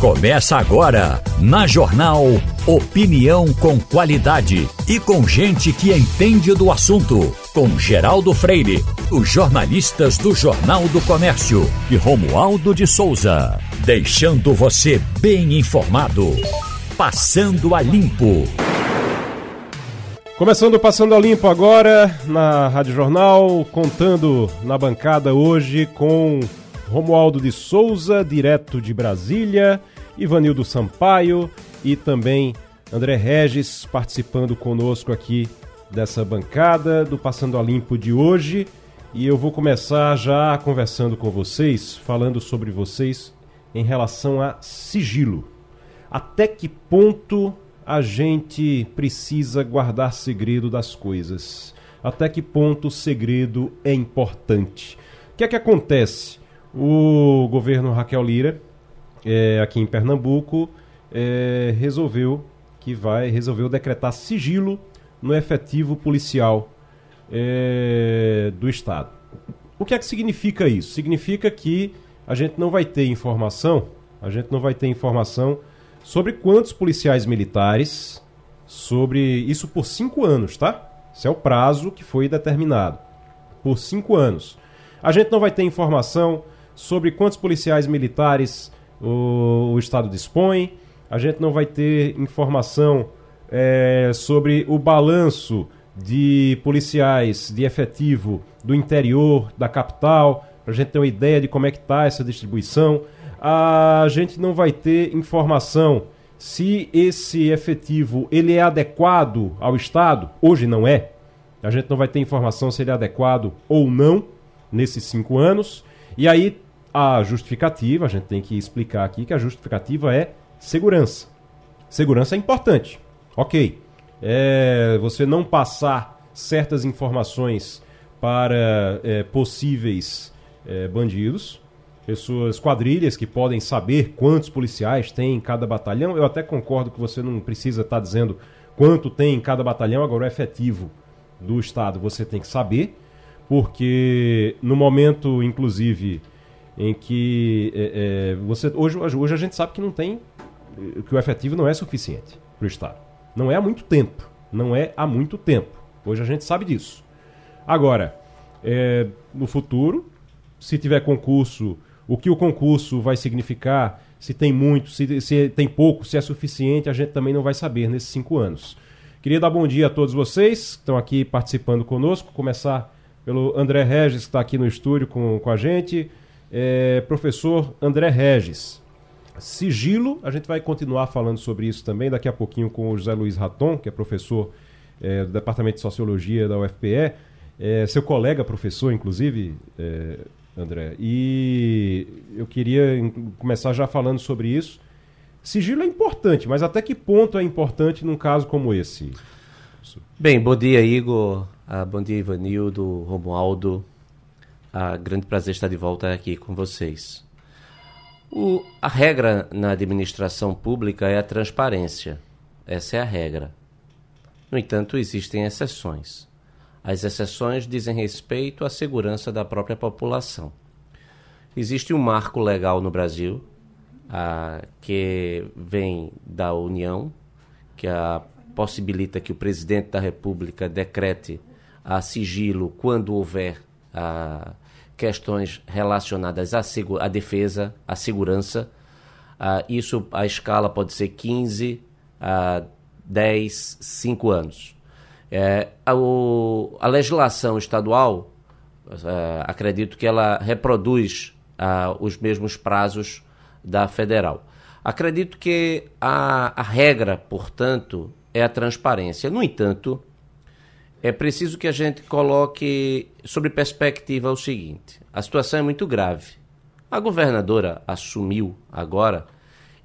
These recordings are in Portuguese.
Começa agora, na Jornal Opinião com qualidade e com gente que entende do assunto. Com Geraldo Freire, os jornalistas do Jornal do Comércio e Romualdo de Souza. Deixando você bem informado. Passando a Limpo. Começando Passando a Limpo agora na Rádio Jornal, contando na bancada hoje com Romualdo de Souza, direto de Brasília, Ivanildo Sampaio e também André Regis participando conosco aqui dessa bancada do Passando a Limpo de hoje. E eu vou começar já conversando com vocês, falando sobre vocês em relação a sigilo. Até que ponto a gente precisa guardar segredo das coisas? Até que ponto o segredo é importante? O que é que acontece? O governo Raquel Lira, é, aqui em Pernambuco, é, resolveu que vai resolveu decretar sigilo no efetivo policial é, do estado. O que é que significa isso? Significa que a gente não vai ter informação, a gente não vai ter informação sobre quantos policiais militares, sobre isso por cinco anos, tá? Esse é o prazo que foi determinado. Por cinco anos. A gente não vai ter informação sobre quantos policiais militares o, o Estado dispõe, a gente não vai ter informação é, sobre o balanço de policiais de efetivo do interior da capital, para a gente ter uma ideia de como é que está essa distribuição. A gente não vai ter informação se esse efetivo ele é adequado ao Estado. Hoje não é. A gente não vai ter informação se ele é adequado ou não nesses cinco anos. E aí a justificativa, a gente tem que explicar aqui que a justificativa é segurança. Segurança é importante. Ok. É, você não passar certas informações para é, possíveis é, bandidos, pessoas, quadrilhas que podem saber quantos policiais tem em cada batalhão. Eu até concordo que você não precisa estar tá dizendo quanto tem em cada batalhão, agora o efetivo do Estado você tem que saber, porque no momento, inclusive, em que é, é, você hoje, hoje a gente sabe que não tem que o efetivo não é suficiente para o Estado. Não é há muito tempo. Não é há muito tempo. Hoje a gente sabe disso. Agora, é, no futuro, se tiver concurso, o que o concurso vai significar, se tem muito, se, se tem pouco, se é suficiente, a gente também não vai saber nesses cinco anos. Queria dar bom dia a todos vocês que estão aqui participando conosco. Começar pelo André Regis, que está aqui no estúdio com, com a gente é, professor André Regis. Sigilo, a gente vai continuar falando sobre isso também daqui a pouquinho com o José Luiz Raton, que é professor é, do Departamento de Sociologia da UFPE, é, seu colega professor, inclusive, é, André. E eu queria começar já falando sobre isso. Sigilo é importante, mas até que ponto é importante num caso como esse? Bem, bom dia, Igor. Ah, bom dia, Ivanildo, Romualdo. A grande prazer estar de volta aqui com vocês. O, a regra na administração pública é a transparência. Essa é a regra. No entanto, existem exceções. As exceções dizem respeito à segurança da própria população. Existe um marco legal no Brasil que vem da União, que a, possibilita que o presidente da República decrete a sigilo quando houver a, questões relacionadas à, à defesa, à segurança. Uh, isso, a escala pode ser 15 a 10, 5 anos. É, a, o, a legislação estadual, uh, acredito que ela reproduz uh, os mesmos prazos da federal. Acredito que a, a regra, portanto, é a transparência. No entanto, é preciso que a gente coloque sobre perspectiva o seguinte: a situação é muito grave. A governadora assumiu agora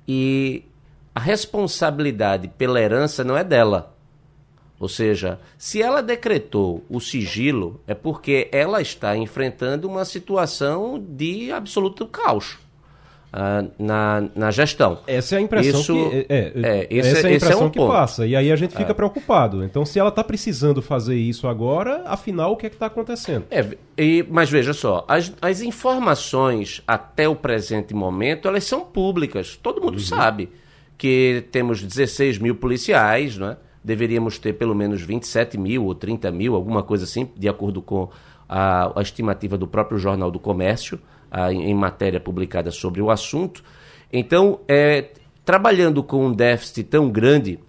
e a responsabilidade pela herança não é dela. Ou seja, se ela decretou o sigilo, é porque ela está enfrentando uma situação de absoluto caos. Uh, na, na gestão. Essa é a impressão Isso, que é, é, esse, essa é a é impressão é um que ponto. passa. E aí a gente fica é. preocupado. Então, se ela está precisando fazer isso agora, afinal, o que é que está acontecendo? É, e, mas veja só, as, as informações até o presente momento, elas são públicas. Todo mundo uhum. sabe que temos 16 mil policiais, né? deveríamos ter pelo menos 27 mil ou 30 mil, alguma coisa assim, de acordo com a, a estimativa do próprio Jornal do Comércio, em matéria publicada sobre o assunto. Então, é, trabalhando com um déficit tão grande,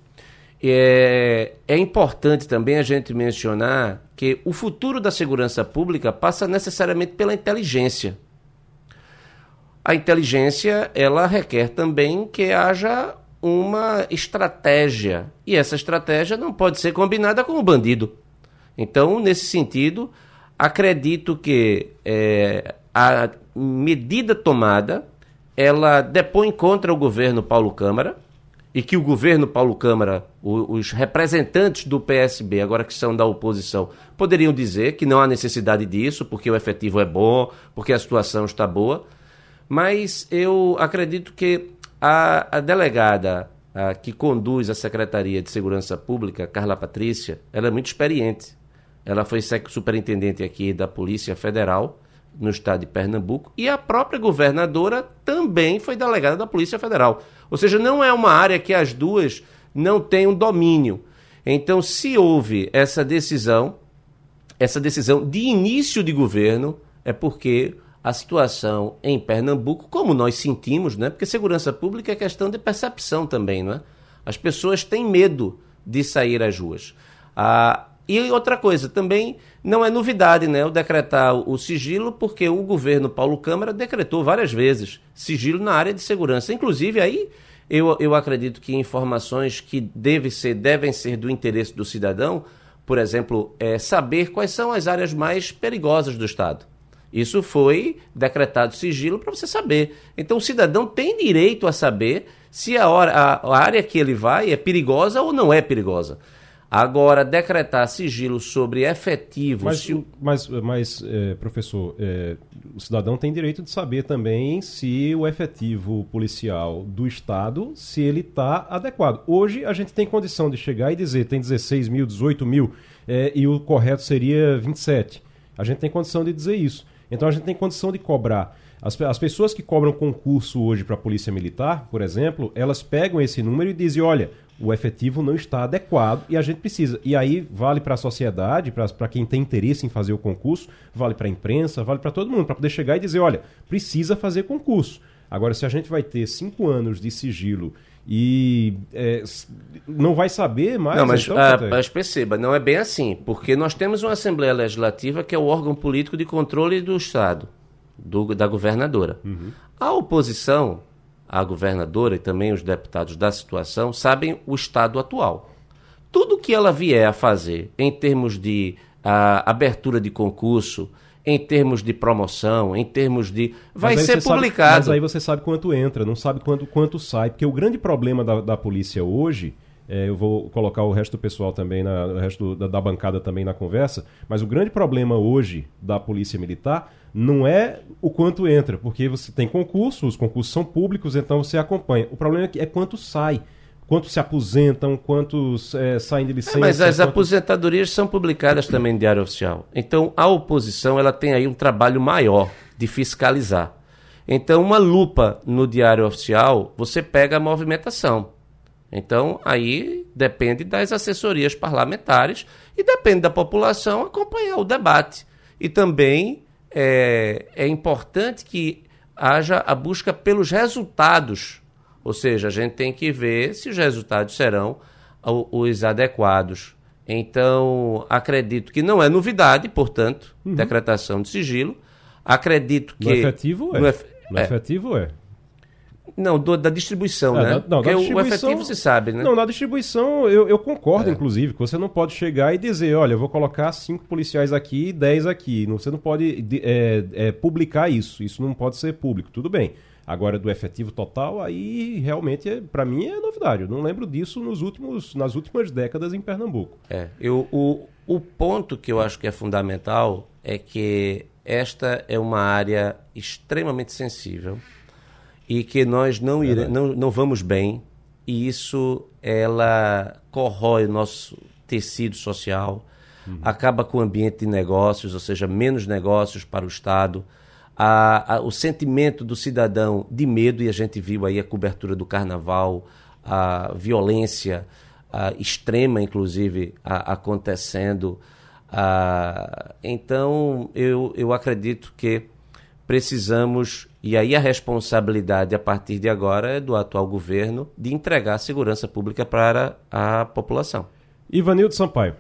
é, é importante também a gente mencionar que o futuro da segurança pública passa necessariamente pela inteligência. A inteligência, ela requer também que haja uma estratégia. E essa estratégia não pode ser combinada com o bandido. Então, nesse sentido, acredito que é, a medida tomada ela depõe contra o governo Paulo Câmara e que o governo Paulo Câmara, os representantes do PSB, agora que são da oposição, poderiam dizer que não há necessidade disso, porque o efetivo é bom, porque a situação está boa. Mas eu acredito que a, a delegada a, que conduz a Secretaria de Segurança Pública, Carla Patrícia, ela é muito experiente. Ela foi superintendente aqui da Polícia Federal no estado de Pernambuco e a própria governadora também foi delegada da Polícia Federal. Ou seja, não é uma área que as duas não tenham domínio. Então, se houve essa decisão, essa decisão de início de governo, é porque a situação em Pernambuco, como nós sentimos, né? Porque segurança pública é questão de percepção também, não é? As pessoas têm medo de sair às ruas. Ah, e outra coisa, também não é novidade, né? O decretar o sigilo, porque o governo Paulo Câmara decretou várias vezes sigilo na área de segurança. Inclusive, aí eu, eu acredito que informações que deve ser, devem ser do interesse do cidadão, por exemplo, é saber quais são as áreas mais perigosas do Estado. Isso foi decretado sigilo para você saber. Então o cidadão tem direito a saber se a, hora, a, a área que ele vai é perigosa ou não é perigosa. Agora, decretar sigilo sobre efetivos. Mas, se... mas, mas é, professor, é, o cidadão tem direito de saber também se o efetivo policial do Estado, se ele está adequado. Hoje, a gente tem condição de chegar e dizer tem 16 mil, 18 mil, é, e o correto seria 27. A gente tem condição de dizer isso. Então a gente tem condição de cobrar. As, as pessoas que cobram concurso hoje para a Polícia Militar, por exemplo, elas pegam esse número e dizem: olha, o efetivo não está adequado e a gente precisa. E aí vale para a sociedade, para quem tem interesse em fazer o concurso, vale para a imprensa, vale para todo mundo, para poder chegar e dizer: olha, precisa fazer concurso. Agora, se a gente vai ter cinco anos de sigilo e é, não vai saber mais. Não, mas, então, ah, mas perceba, não é bem assim, porque nós temos uma Assembleia Legislativa que é o órgão político de controle do Estado, do, da governadora. Uhum. A oposição, a governadora e também os deputados da situação sabem o estado atual. Tudo que ela vier a fazer em termos de a, ah, abertura de concurso, em termos de promoção, em termos de. Vai ser publicado. Sabe, mas aí você sabe quanto entra, não sabe quanto, quanto sai. Porque o grande problema da, da polícia hoje. É, eu vou colocar o resto do pessoal também, na, o resto da, da, bancada também na conversa, mas o grande problema hoje da Polícia Militar não é o quanto entra, porque você tem concurso, os concursos são públicos, então você acompanha. O problema é, é quanto sai quantos se aposentam, quantos é, saem de licença. É, mas as quantos... aposentadorias são publicadas também em diário oficial. Então a oposição ela tem aí um trabalho maior de fiscalizar. Então uma lupa no diário oficial você pega a movimentação. Então aí depende das assessorias parlamentares e depende da população acompanhar o debate. E também é, é importante que haja a busca pelos resultados ou seja, a gente tem que ver se os resultados serão os adequados. Então, acredito que não é novidade, portanto, uhum. decretação de sigilo. Acredito que. No efetivo é. No, ef... no é. efetivo é. Não, do, da distribuição, é, né? não, Porque distribuição, o efetivo se sabe, né? Não, na distribuição eu, eu concordo, é. inclusive, que você não pode chegar e dizer, olha, eu vou colocar cinco policiais aqui e dez aqui. Você não pode é, é, publicar isso. Isso não pode ser público. Tudo bem. Agora, do efetivo total, aí realmente, é, para mim, é novidade. Eu não lembro disso nos últimos, nas últimas décadas em Pernambuco. É, eu, o, o ponto que eu acho que é fundamental é que esta é uma área extremamente sensível e que nós não, ire, não, não vamos bem e isso ela corrói o nosso tecido social, uhum. acaba com o ambiente de negócios, ou seja, menos negócios para o Estado, a, a, o sentimento do cidadão de medo, e a gente viu aí a cobertura do carnaval, a violência a, extrema, inclusive, acontecendo. então, eu, eu acredito que precisamos, e aí a responsabilidade a partir de agora é do atual governo de entregar a segurança pública para a população. Ivanildo Sampaio.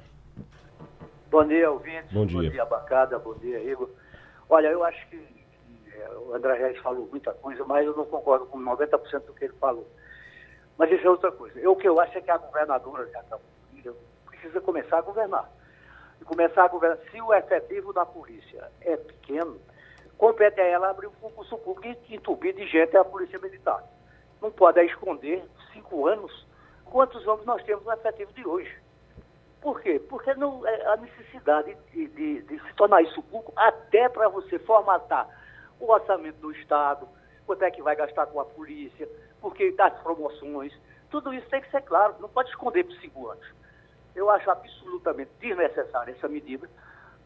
Bom dia, ouvintes. Bom dia. Bom dia, Bacada. Bom dia, Igor. Olha, eu acho que, é, o André Reis falou muita coisa, mas eu não concordo com 90% do que ele falou. Mas isso é outra coisa. Eu, o que eu acho é que a governadora precisa começar a governar. E começar a governar. Se o efetivo da polícia é pequeno, compete a ela abrir um concurso público e entupir de gente a polícia militar. Não pode esconder cinco anos quantos homens nós temos no efetivo de hoje. Por quê? Porque não, é a necessidade de, de, de se tornar isso público, até para você formatar o orçamento do Estado, quanto é que vai gastar com a polícia, porque das promoções, tudo isso tem que ser claro, não pode esconder por cinco anos. Eu acho absolutamente desnecessária essa medida,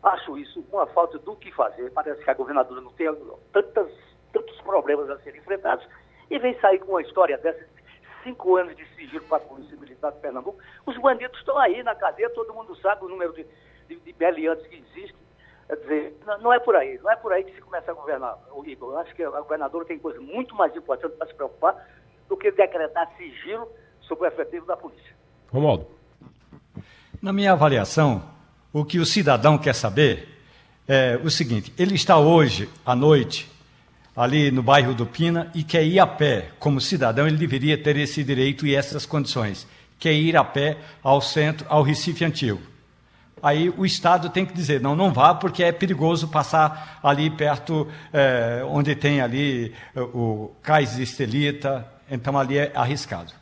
acho isso uma falta do que fazer, parece que a governadora não tem tantas, tantos problemas a serem enfrentados, e vem sair com uma história dessa cinco anos de sigilo para a Polícia Militar de Pernambuco. Os bandidos estão aí na cadeia, todo mundo sabe o número de, de, de beliantes que existem. Quer dizer, não é por aí, não é por aí que se começa a governar, o Igor. Eu acho que a governadora tem coisa muito mais importante para se preocupar do que decretar sigilo sobre o efetivo da polícia. Romualdo. Na minha avaliação, o que o cidadão quer saber é o seguinte: ele está hoje à noite ali no bairro do Pina e quer ir a pé. Como cidadão, ele deveria ter esse direito e essas condições. Quer ir a pé ao centro, ao Recife Antigo. Aí o Estado tem que dizer, não, não vá, porque é perigoso passar ali perto, é, onde tem ali eh, o cais de estelita, então ali é arriscado.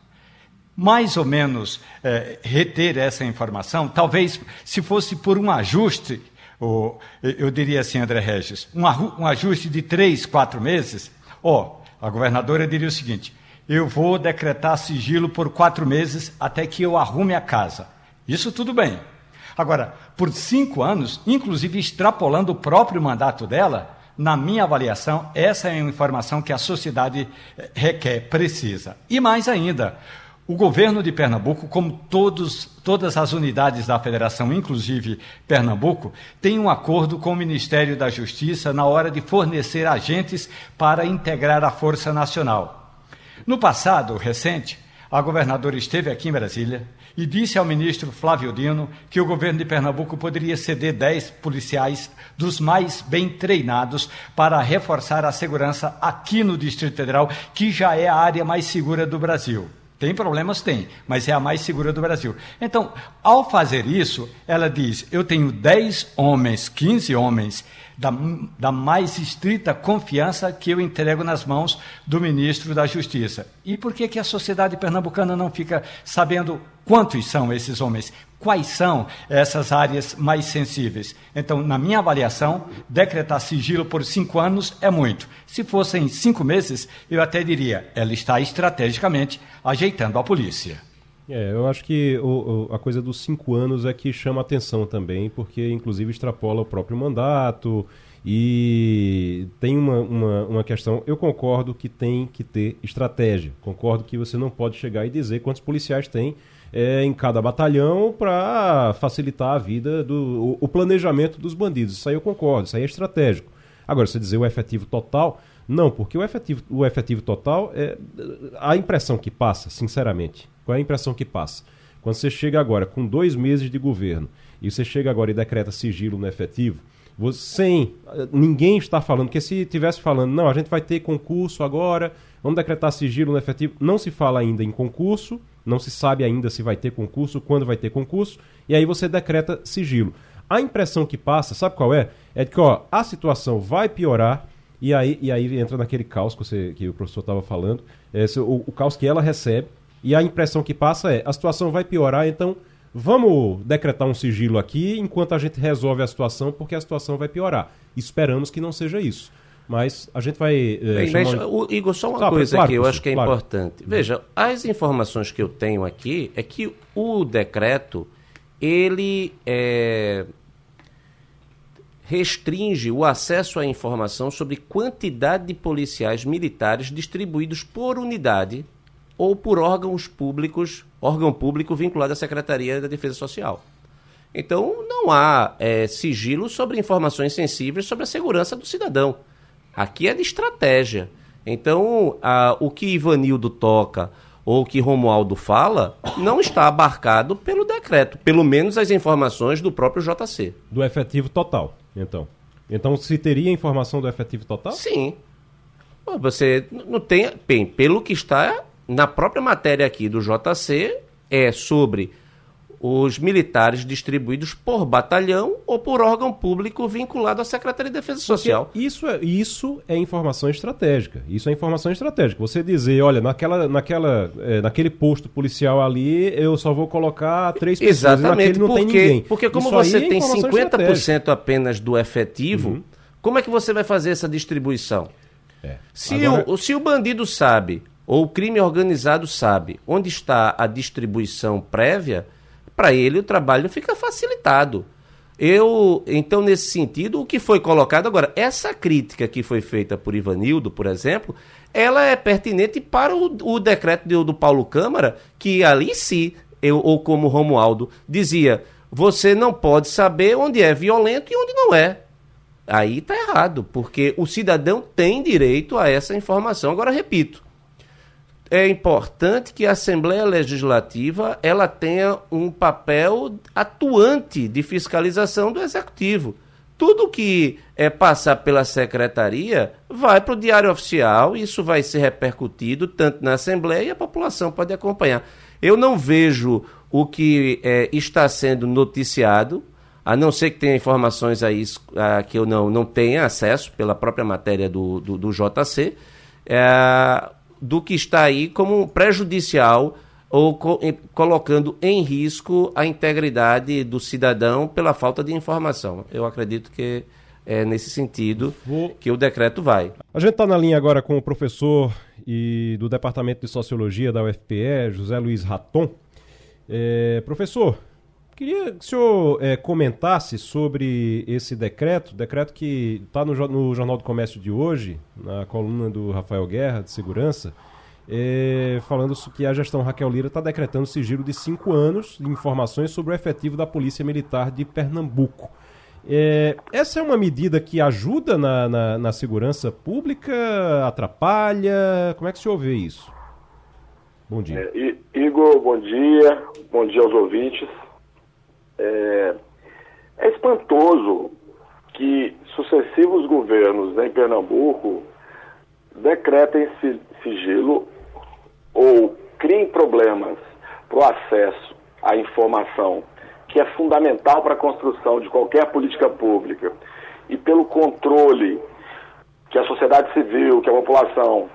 Mais ou menos é, reter essa informação, talvez se fosse por um ajuste ou, eu diria assim, André Regis, um, um ajuste de três, quatro meses, ó, a governadora diria o seguinte: eu vou decretar sigilo por quatro meses até que eu arrume a casa. Isso tudo bem. Agora, por cinco anos, inclusive extrapolando o próprio mandato dela, na minha avaliação, essa é uma informação que a sociedade eh, requer, precisa. E mais ainda, o governo de Pernambuco, como todos, todas as unidades da federação, inclusive Pernambuco, tem um acordo com o Ministério da Justiça na hora de fornecer agentes para integrar a Força Nacional. No passado recente, a governadora esteve aqui em Brasília e disse ao ministro Flávio Dino que o governo de Pernambuco poderia ceder 10 policiais dos mais bem treinados para reforçar a segurança aqui no Distrito Federal, que já é a área mais segura do Brasil. Tem problemas? Tem, mas é a mais segura do Brasil. Então, ao fazer isso, ela diz: eu tenho 10 homens, 15 homens da, da mais estrita confiança que eu entrego nas mãos do ministro da Justiça. E por que, que a sociedade pernambucana não fica sabendo quantos são esses homens? Quais são essas áreas mais sensíveis? Então, na minha avaliação, decretar sigilo por cinco anos é muito. Se fossem cinco meses, eu até diria, ela está estrategicamente ajeitando a polícia. É, eu acho que o, o, a coisa dos cinco anos é que chama atenção também, porque inclusive extrapola o próprio mandato e tem uma, uma, uma, questão. Eu concordo que tem que ter estratégia. Concordo que você não pode chegar e dizer quantos policiais tem é, em cada batalhão para facilitar a vida do o, o, planejamento dos bandidos. Isso aí eu concordo, isso aí é estratégico. Agora, você dizer o efetivo total, não, porque o efetivo, o efetivo total é a impressão que passa, sinceramente qual é a impressão que passa? Quando você chega agora com dois meses de governo e você chega agora e decreta sigilo no efetivo, você, sem ninguém está falando, que se tivesse falando, não, a gente vai ter concurso agora, vamos decretar sigilo no efetivo, não se fala ainda em concurso, não se sabe ainda se vai ter concurso, quando vai ter concurso, e aí você decreta sigilo. A impressão que passa, sabe qual é? É de que ó, a situação vai piorar, e aí, e aí entra naquele caos que, você, que o professor estava falando, esse, o, o caos que ela recebe, e a impressão que passa é: a situação vai piorar, então vamos decretar um sigilo aqui enquanto a gente resolve a situação, porque a situação vai piorar. Esperamos que não seja isso. Mas a gente vai. Eh, Bem, mas, o, Igor, só uma coisa claro, que eu acho que é claro. importante. Veja, as informações que eu tenho aqui é que o decreto ele é, restringe o acesso à informação sobre quantidade de policiais militares distribuídos por unidade ou por órgãos públicos, órgão público vinculado à Secretaria da Defesa Social. Então, não há é, sigilo sobre informações sensíveis sobre a segurança do cidadão. Aqui é de estratégia. Então, a, o que Ivanildo toca ou o que Romualdo fala não está abarcado pelo decreto, pelo menos as informações do próprio JC. Do efetivo total, então. Então, se teria informação do efetivo total? Sim. Você não tem. Bem, pelo que está na própria matéria aqui do JC, é sobre os militares distribuídos por batalhão ou por órgão público vinculado à Secretaria de Defesa Social. Porque isso é, isso é informação estratégica. Isso é informação estratégica. Você dizer, olha, naquela, naquela, é, naquele posto policial ali, eu só vou colocar três pessoas Exatamente, não porque, tem ninguém. Porque como isso você é tem 50% apenas do efetivo, uhum. como é que você vai fazer essa distribuição? É. Se, Agora... o, se o bandido sabe, ou o crime organizado sabe, onde está a distribuição prévia para ele o trabalho fica facilitado. Eu, então, nesse sentido, o que foi colocado agora, essa crítica que foi feita por Ivanildo, por exemplo, ela é pertinente para o, o decreto do, do, Paulo Câmara, que ali sim, eu, ou como Romualdo dizia, você não pode saber onde é violento e onde não é. Aí está errado, porque o cidadão tem direito a essa informação. Agora, repito, é importante que a Assembleia Legislativa ela tenha um papel atuante de fiscalização do Executivo. Tudo que é passar pela Secretaria vai para o Diário Oficial, isso vai ser repercutido tanto na Assembleia e a população pode acompanhar. Eu não vejo o que é, está sendo noticiado, a não ser que tenha informações aí a, que eu não, não tenha acesso pela própria matéria do, do, do JC. É, do que está aí como prejudicial ou co colocando em risco a integridade do cidadão pela falta de informação. Eu acredito que é nesse sentido que o decreto vai. A gente está na linha agora com o professor e do Departamento de Sociologia da UFPE, José Luiz Raton. É, professor, Queria que o senhor é, comentasse sobre esse decreto, decreto que está no, no, Jornal do Comércio de hoje, na coluna do Rafael Guerra, de Segurança, é, falando que a gestão Raquel Lira está decretando sigilo de cinco anos de informações sobre o efetivo da Polícia Militar de Pernambuco. É, essa é uma medida que ajuda na, na, na, segurança pública, atrapalha? Como é que o senhor vê isso? Bom dia. É, Igor, bom dia. Bom dia aos ouvintes. É, é espantoso que sucessivos governos em Pernambuco decretem sigilo ou criem problemas para o acesso à informação, que é fundamental para a construção de qualquer política pública, e pelo controle que a sociedade civil, que a população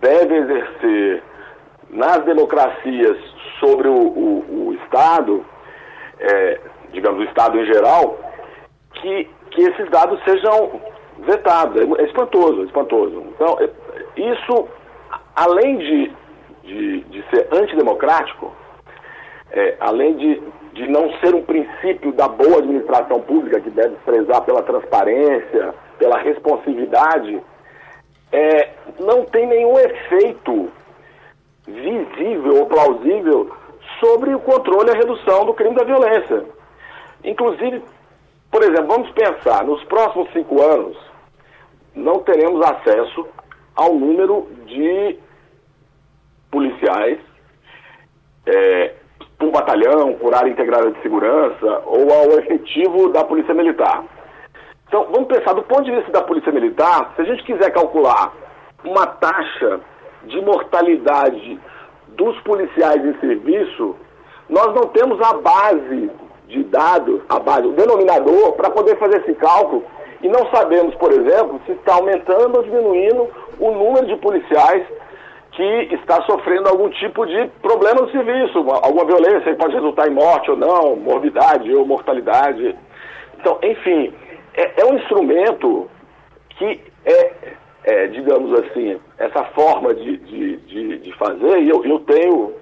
deve exercer nas democracias sobre o, o, o Estado, é, digamos, o Estado em geral, que, que esses dados sejam vetados. É, é espantoso, é espantoso. Então, é, isso, além de, de, de ser antidemocrático, é, além de, de não ser um princípio da boa administração pública, que deve prezar pela transparência, pela responsividade, é, não tem nenhum efeito visível ou plausível sobre o controle e a redução do crime da violência. Inclusive, por exemplo, vamos pensar, nos próximos cinco anos, não teremos acesso ao número de policiais é, por batalhão, por área integrada de segurança ou ao efetivo da Polícia Militar. Então, vamos pensar, do ponto de vista da Polícia Militar, se a gente quiser calcular uma taxa de mortalidade dos policiais em serviço, nós não temos a base de dados, a base, o denominador, para poder fazer esse cálculo. E não sabemos, por exemplo, se está aumentando ou diminuindo o número de policiais que está sofrendo algum tipo de problema no serviço, alguma violência que pode resultar em morte ou não, morbidade ou mortalidade. Então, enfim, é, é um instrumento que é, é, digamos assim, essa forma de, de, de, de fazer, e eu, eu tenho,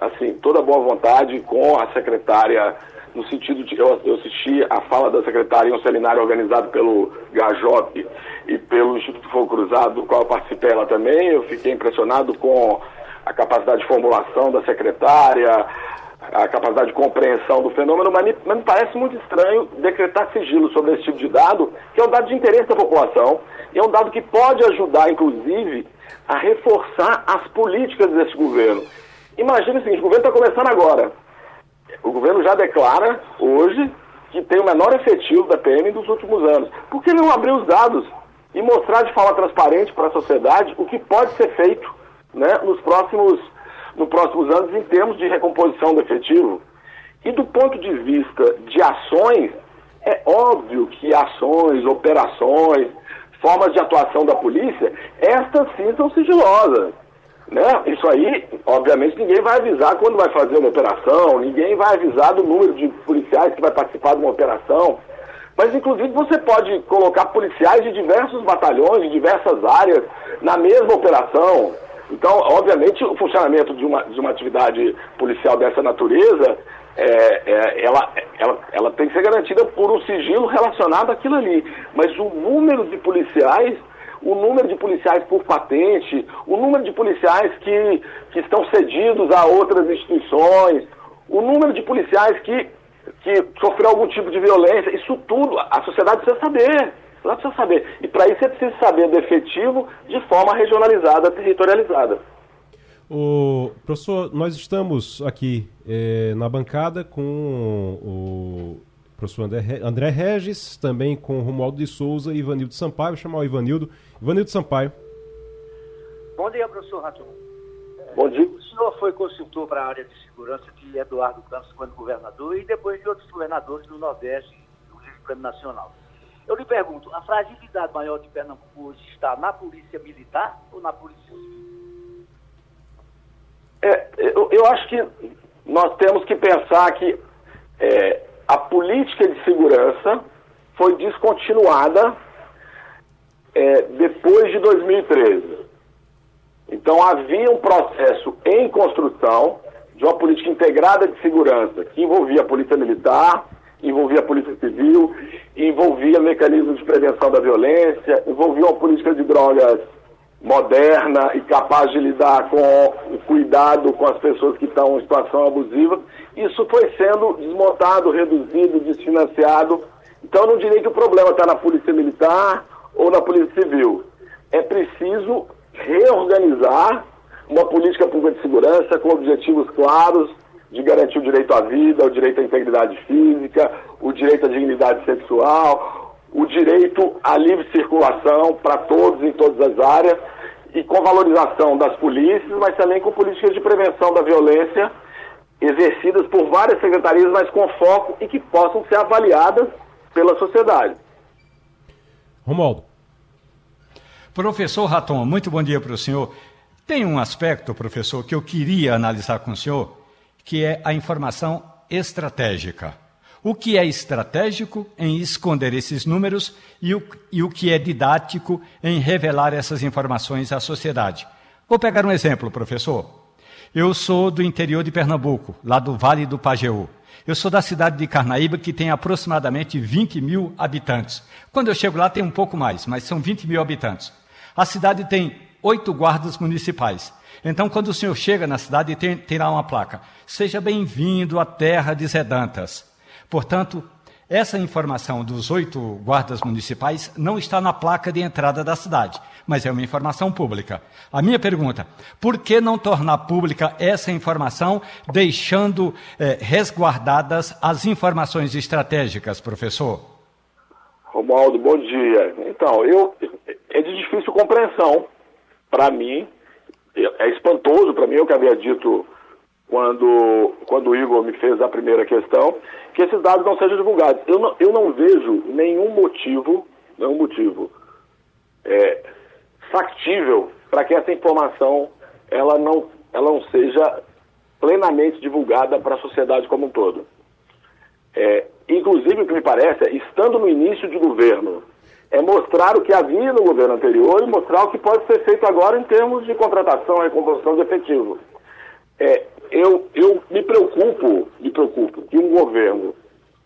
assim, toda boa vontade com a secretária, no sentido de, eu, eu assisti a fala da secretária em um seminário organizado pelo Gajop e pelo Instituto Fogo Cruzado, do qual eu participei ela também, eu fiquei impressionado com a capacidade de formulação da secretária, a capacidade de compreensão do fenômeno, mas me, mas me, parece muito estranho decretar sigilo sobre esse tipo de dado, que é um dado de interesse da população, e é um dado que pode ajudar, inclusive, a reforçar as políticas desse governo. Imagina o seguinte, o governo está começando agora. O governo já declara, hoje, que tem o menor efetivo da PM dos últimos anos. Por que não abrir os dados e mostrar de forma transparente para a sociedade o que pode ser feito né, nos próximos nos próximos anos em termos de recomposição do efetivo. E do ponto de vista de ações, é óbvio que ações, operações, formas de atuação da polícia, estas sim são sigilosas. Né? Isso aí, obviamente, ninguém vai avisar quando vai fazer uma operação, ninguém vai avisar do número de policiais que vai participar de uma operação. Mas, inclusive, você pode colocar policiais de diversos batalhões, de diversas áreas, na mesma operação. Então, obviamente, o funcionamento de uma, de uma atividade policial dessa natureza, é, é, ela, ela, ela tem que ser garantida por um sigilo relacionado àquilo ali. Mas o número de policiais, o número de policiais por patente, o número de policiais que, que estão cedidos a outras instituições, o número de policiais que, que sofreu algum tipo de violência, isso tudo a sociedade precisa saber. Lá precisa saber. E para isso é preciso saber do efetivo de forma regionalizada, territorializada. O professor, nós estamos aqui eh, na bancada com o professor André, André Regis, também com Romualdo de Souza e Ivanildo Sampaio. Vou chamar o Ivanildo. Ivanildo Sampaio. Bom dia, professor Raton. Bom dia. O senhor foi consultor para a área de segurança de Eduardo Campos quando governador e depois de outros governadores do Nordeste, inclusive Plano Nacional. Eu lhe pergunto, a fragilidade maior de Pernambuco hoje está na polícia militar ou na polícia civil? É, eu, eu, acho que nós temos que pensar que é, a política de segurança foi descontinuada é, depois de 2013. Então havia um processo em construção de uma política integrada de segurança que envolvia a polícia militar, envolvia a polícia civil envolvia mecanismos de prevenção da violência, envolvia uma política de drogas moderna e capaz de lidar com o cuidado com as pessoas que estão em situação abusiva. Isso foi sendo desmontado, reduzido, desfinanciado. Então, não diria que o problema está na Polícia Militar ou na Polícia Civil. É preciso reorganizar uma política pública de segurança com objetivos claros, de garantir o direito à vida, o direito à integridade física, o direito à dignidade sexual, o direito à livre circulação para todos em todas as áreas e com valorização das polícias, mas também com políticas de prevenção da violência exercidas por várias secretarias, mas com foco e que possam ser avaliadas pela sociedade. Romualdo. Professor Raton, muito bom dia para o senhor. Tem um aspecto, professor, que eu queria analisar com o senhor, que é a informação estratégica. O que é estratégico em esconder esses números e o, e o que é didático em revelar essas informações à sociedade. Vou pegar um exemplo, professor. Eu sou do interior de Pernambuco, lá do Vale do Pajeú. Eu sou da cidade de Carnaíba, que tem aproximadamente 20 mil habitantes. Quando eu chego lá, tem um pouco mais, mas são 20 mil habitantes. A cidade tem oito guardas municipais. Então, quando o senhor chega na cidade, tem, lá uma placa: Seja bem-vindo à terra de Zedantas. Portanto, essa informação dos oito guardas municipais não está na placa de entrada da cidade, mas é uma informação pública. A minha pergunta: por que não tornar pública essa informação, deixando eh, resguardadas as informações estratégicas, professor? Romualdo, bom dia. Então, eu é de difícil compreensão para mim é espantoso para mim, eu que havia dito quando, quando o Igor me fez a primeira questão, que esses dados não sejam divulgados. Eu não, eu não vejo nenhum motivo, nenhum motivo é, factível para que essa informação ela não, ela não seja plenamente divulgada para a sociedade como um todo. É, inclusive, o que me parece é, estando no início de governo é mostrar o que havia no governo anterior e mostrar o que pode ser feito agora em termos de contratação e recomposição de efetivo. É, eu, eu me preocupo, me preocupo que um governo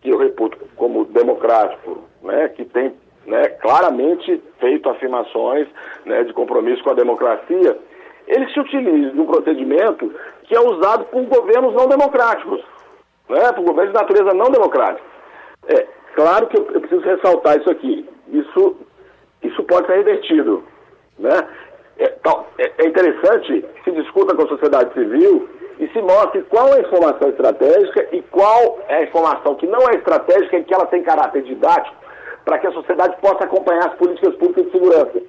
que eu reputo como democrático, né, que tem né, claramente feito afirmações né, de compromisso com a democracia, ele se utilize de um procedimento que é usado por governos não democráticos, né, por governos de natureza não democrática. É, claro que eu, preciso ressaltar isso aqui. Isso, isso pode ser revertido. Né? É, é, é interessante que se discuta com a sociedade civil e se mostre qual é a informação estratégica e qual é a informação que não é estratégica e que ela tem caráter didático para que a sociedade possa acompanhar as políticas públicas de segurança.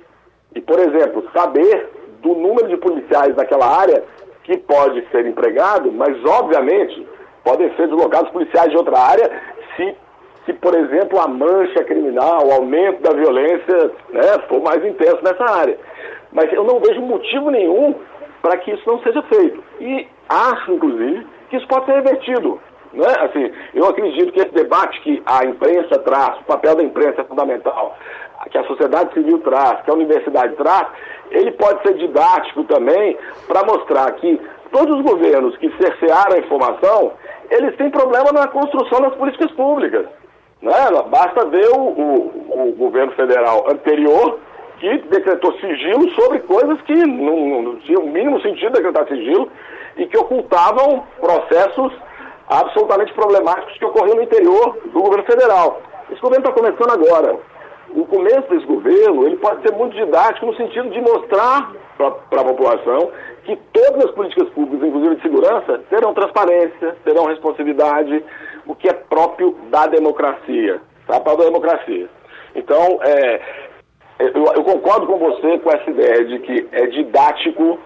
E, por exemplo, saber do número de policiais daquela área que pode ser empregado, mas, obviamente, podem ser deslocados policiais de outra área se, se por exemplo, a mancha criminal, o aumento da violência né, for mais intenso nessa área. Mas eu não vejo motivo nenhum para que isso não seja feito. E acho, inclusive, que isso pode ser revertido. Né? Assim, eu acredito que esse debate que a imprensa traz, o papel da imprensa é fundamental, que a sociedade civil traz, que a universidade traz, ele pode ser didático também para mostrar que todos os governos que cercearam a informação, eles têm problema na construção das políticas públicas. Né? Basta ver o, o, o governo federal anterior que decretou sigilo sobre coisas que não, não tinham o mínimo sentido decretar sigilo e que ocultavam processos absolutamente problemáticos que ocorriam no interior do governo federal. Esse governo está começando agora. O começo desse governo ele pode ser muito didático no sentido de mostrar para a população que todas as políticas públicas, inclusive de segurança, terão transparência, terão responsividade, o que é próprio da democracia, tá? para a democracia. Então, é, eu, eu concordo com você com essa ideia de que é didático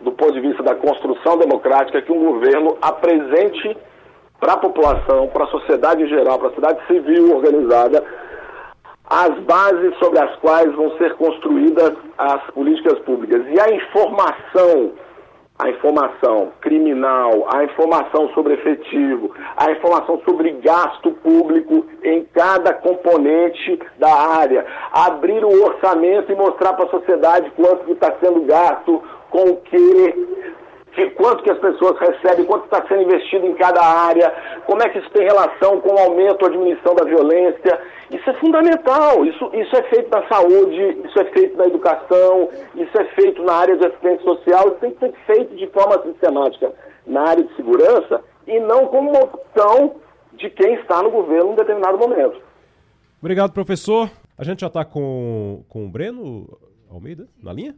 do ponto de vista da construção democrática que um governo apresente para a população, para a sociedade em geral, para a sociedade civil organizada, as bases sobre as quais vão ser construídas as políticas públicas. E a informação, a informação criminal, a informação sobre efetivo, a informação sobre gasto público em cada componente da área, abrir o orçamento e mostrar para a sociedade quanto está sendo gasto, com o que, quanto que as pessoas recebem, quanto está sendo investido em cada área, como é que isso tem relação com o aumento ou diminuição da violência. Isso é fundamental, isso, isso é feito na saúde, isso é feito na educação, isso é feito na área de assistência social, isso tem que ser feito de forma sistemática na área de segurança e não como uma opção de quem está no governo em determinado momento. Obrigado, professor. A gente já está com, com o Breno Almeida na linha?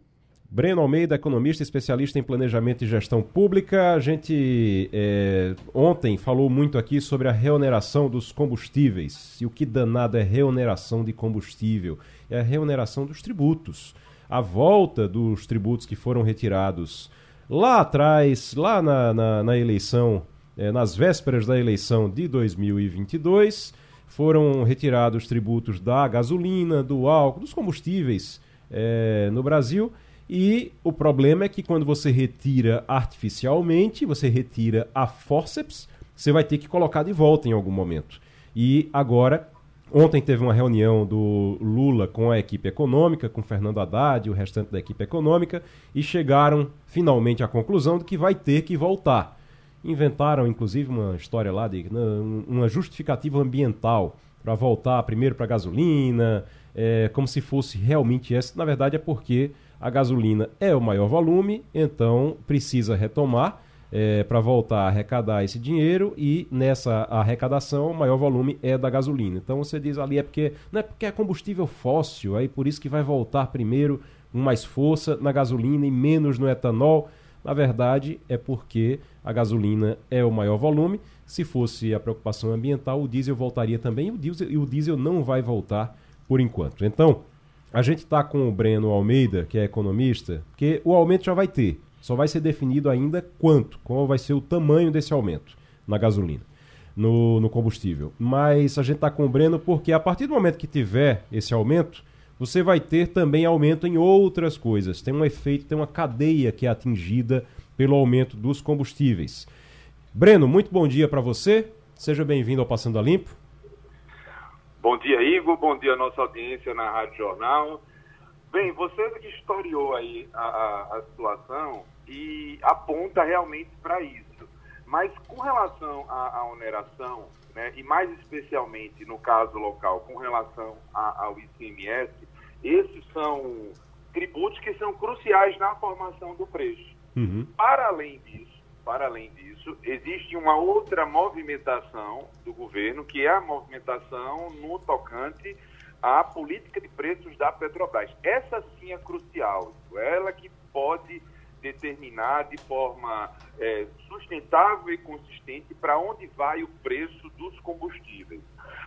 Breno Almeida, economista especialista em planejamento e gestão pública. A gente é, ontem falou muito aqui sobre a reoneração dos combustíveis. E o que danado é reoneração de combustível? É a reoneração dos tributos. A volta dos tributos que foram retirados lá atrás, lá na, na, na eleição, é, nas vésperas da eleição de 2022, foram retirados tributos da gasolina, do álcool, dos combustíveis é, no Brasil e o problema é que quando você retira artificialmente, você retira a forceps, você vai ter que colocar de volta em algum momento. E agora, ontem teve uma reunião do Lula com a equipe econômica, com Fernando Haddad e o restante da equipe econômica, e chegaram finalmente à conclusão de que vai ter que voltar. Inventaram, inclusive, uma história lá de uma justificativa ambiental para voltar primeiro para a gasolina, é, como se fosse realmente essa. Na verdade, é porque a gasolina é o maior volume, então precisa retomar é, para voltar a arrecadar esse dinheiro e nessa arrecadação o maior volume é da gasolina. Então você diz ali é porque não é porque é combustível fóssil, aí por isso que vai voltar primeiro com mais força na gasolina e menos no etanol. Na verdade é porque a gasolina é o maior volume. Se fosse a preocupação ambiental, o diesel voltaria também e o diesel, e o diesel não vai voltar por enquanto. Então, a gente está com o Breno Almeida, que é economista, que o aumento já vai ter. Só vai ser definido ainda quanto, qual vai ser o tamanho desse aumento na gasolina, no, no combustível. Mas a gente está com o Breno porque a partir do momento que tiver esse aumento, você vai ter também aumento em outras coisas. Tem um efeito, tem uma cadeia que é atingida pelo aumento dos combustíveis. Breno, muito bom dia para você. Seja bem-vindo ao Passando a Limpo. Bom dia, Igor. Bom dia, nossa audiência na Rádio Jornal. Bem, você historiou aí a, a, a situação e aponta realmente para isso. Mas com relação à, à oneração, né, e mais especialmente no caso local, com relação ao ICMS, esses são tributos que são cruciais na formação do preço. Uhum. Para além disso, para além disso, existe uma outra movimentação do governo, que é a movimentação no tocante à política de preços da Petrobras. Essa sim é crucial, ela que pode determinar de forma é, sustentável e consistente para onde vai o preço dos combustíveis.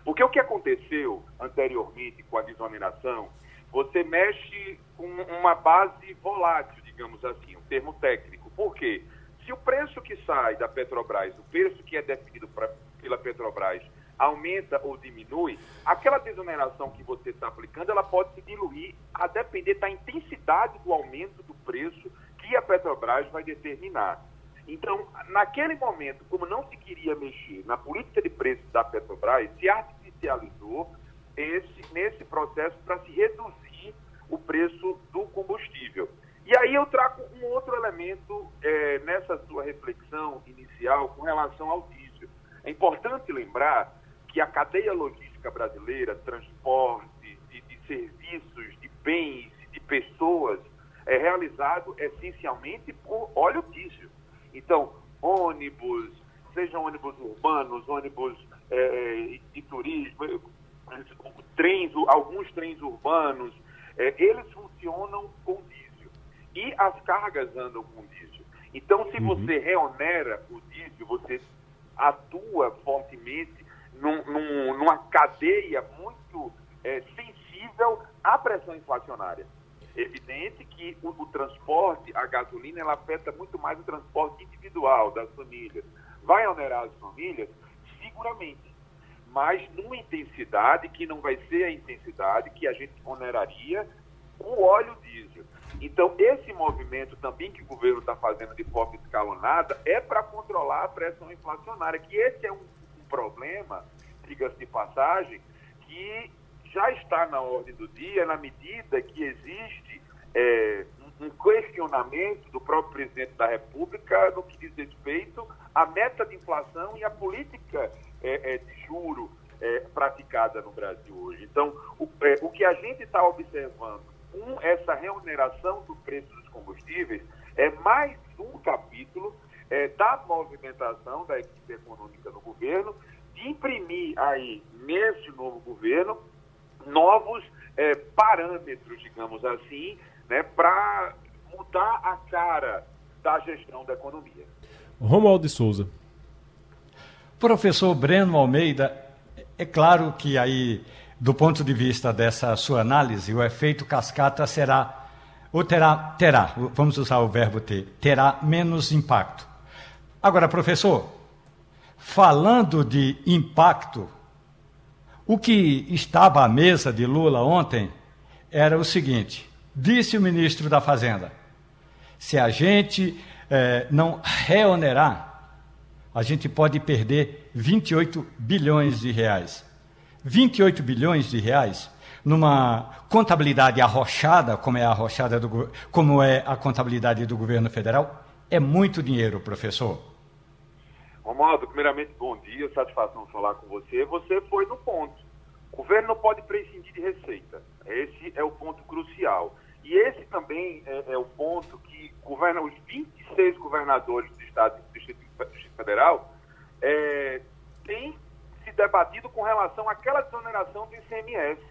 Porque o que aconteceu anteriormente com a desoneração você mexe com uma base volátil, digamos assim, um termo técnico. Por quê? Se o preço que sai da Petrobras, o preço que é definido pra, pela Petrobras, aumenta ou diminui, aquela desoneração que você está aplicando, ela pode se diluir a depender da intensidade do aumento do preço que a Petrobras vai determinar. Então, naquele momento, como não se queria mexer na política de preços da Petrobras, se artificializou esse, nesse processo para se reduzir o preço do combustível. E aí eu trago um outro elemento é, nessa sua reflexão inicial com relação ao diesel. É importante lembrar que a cadeia logística brasileira, transporte, de, de serviços, de bens, de pessoas, é realizado essencialmente por óleo diesel. Então, ônibus, sejam ônibus urbanos, ônibus é, de turismo, trens, alguns trens urbanos, é, eles funcionam com diesel. E as cargas andam com diesel. Então, se uhum. você reonera o diesel, você atua fortemente num, num, numa cadeia muito é, sensível à pressão inflacionária. É evidente que o, o, transporte, a gasolina, ela afeta muito mais o transporte individual das famílias. Vai onerar as famílias? Seguramente mas numa intensidade que não vai ser a intensidade que a gente oneraria o óleo diesel. Então, esse movimento também que o governo está fazendo de forma escalonada é para controlar a pressão inflacionária, que esse é um, um problema, diga-se de passagem, que já está na ordem do dia na medida que existe é, um questionamento do próprio presidente da República no que diz respeito à meta de inflação e à política é, é, de juro é, praticada no Brasil hoje. Então, o, é, o que a gente está observando com essa remuneração do preço dos combustíveis é mais um capítulo é, da movimentação da equipe econômica do governo de imprimir aí, nesse novo governo, novos é, parâmetros, digamos assim, né, para mudar a cara da gestão da economia. Romualdo de Souza. Professor Breno Almeida, é claro que aí, do ponto de vista dessa sua análise, o efeito cascata será, ou terá, terá, vamos usar o verbo ter, terá menos impacto. Agora, professor, falando de impacto, o que estava à mesa de Lula ontem era o seguinte: disse o ministro da Fazenda, se a gente eh, não reonerar a gente pode perder 28 bilhões de reais. 28 bilhões de reais numa contabilidade arrochada, como é a arrochada do, como é a contabilidade do governo federal, é muito dinheiro, professor. Romualdo, primeiramente, bom dia, satisfação falar com você. Você foi no ponto. O governo não pode prescindir de receita. Esse é o ponto crucial. E esse também é, é o ponto que governa os 26 governadores do Estado do Distrito Federal é, tem se debatido com relação àquela desoneração do ICMS.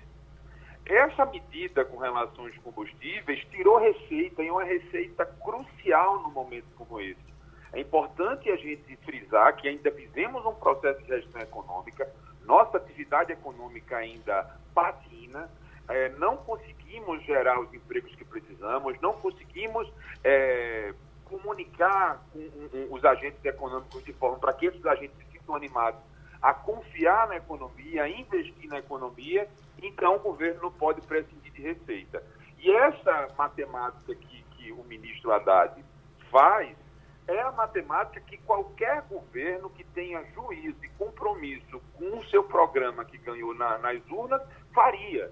Essa medida com relação aos combustíveis tirou receita e uma receita crucial no momento como esse. É importante a gente frisar que ainda vivemos um processo de gestão econômica, nossa atividade econômica ainda patina, é, não conseguimos gerar os empregos que precisamos, não conseguimos é, comunicar com os agentes econômicos de forma para que esses agentes se sintam animados a confiar na economia, a investir na economia, então o governo não pode prescindir de receita. E essa matemática que, que o ministro Haddad faz é a matemática que qualquer governo que tenha juízo e compromisso com o seu programa que ganhou na, nas urnas faria.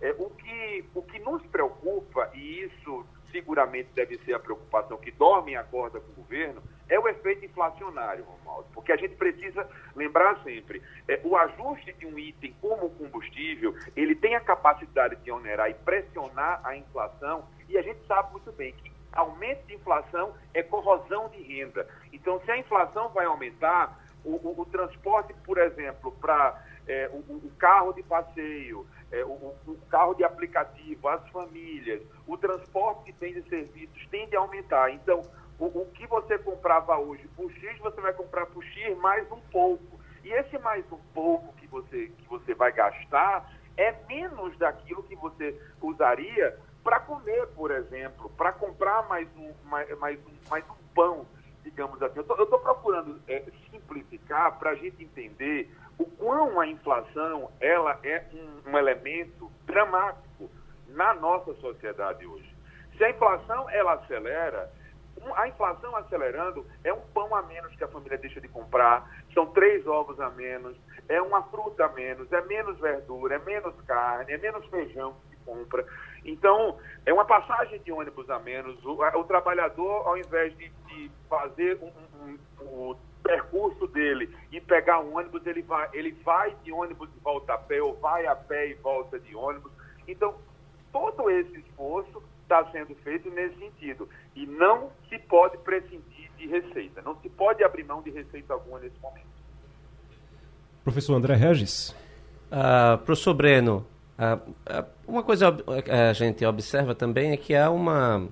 É, o, que, o que nos preocupa, e isso seguramente deve ser a preocupação que dorme e acorda com o governo, é o efeito inflacionário, Romualdo. Porque a gente precisa lembrar sempre, é, o ajuste de um item como o combustível, ele tem a capacidade de onerar e pressionar a inflação, e a gente sabe muito bem que aumento de inflação é corrosão de renda. Então, se a inflação vai aumentar, o, o, o transporte, por exemplo, para é, o, o, carro de passeio, é, o, carro de aplicativo, as famílias, o transporte de bens e serviços tende a aumentar. Então, o, que você comprava hoje por X, você vai comprar por X mais um pouco. E esse mais um pouco que você, que você vai gastar é menos daquilo que você usaria para comer, por exemplo, para comprar mais um, mais, mais, um, mais um pão, digamos assim. Eu estou procurando é, simplificar para a gente entender o quão a inflação ela é um, um elemento dramático na nossa sociedade hoje. Se a inflação ela acelera, a inflação acelerando é um pão a menos que a família deixa de comprar, são três ovos a menos, é uma fruta a menos, é menos verdura, é menos carne, é menos feijão que se compra. Então, é uma passagem de ônibus a menos. O, o trabalhador, ao invés de, de fazer um, um, um, o percurso dele e pegar um ônibus, ele vai, ele vai de ônibus e volta a pé, ou vai a pé e volta de ônibus. Então, todo esse esforço está sendo feito nesse sentido. E não se pode prescindir de receita. Não se pode abrir mão de receita alguma nesse momento. Professor André Regis. Uh, professor Breno, uh, uh, uma coisa a gente observa também é que há uma.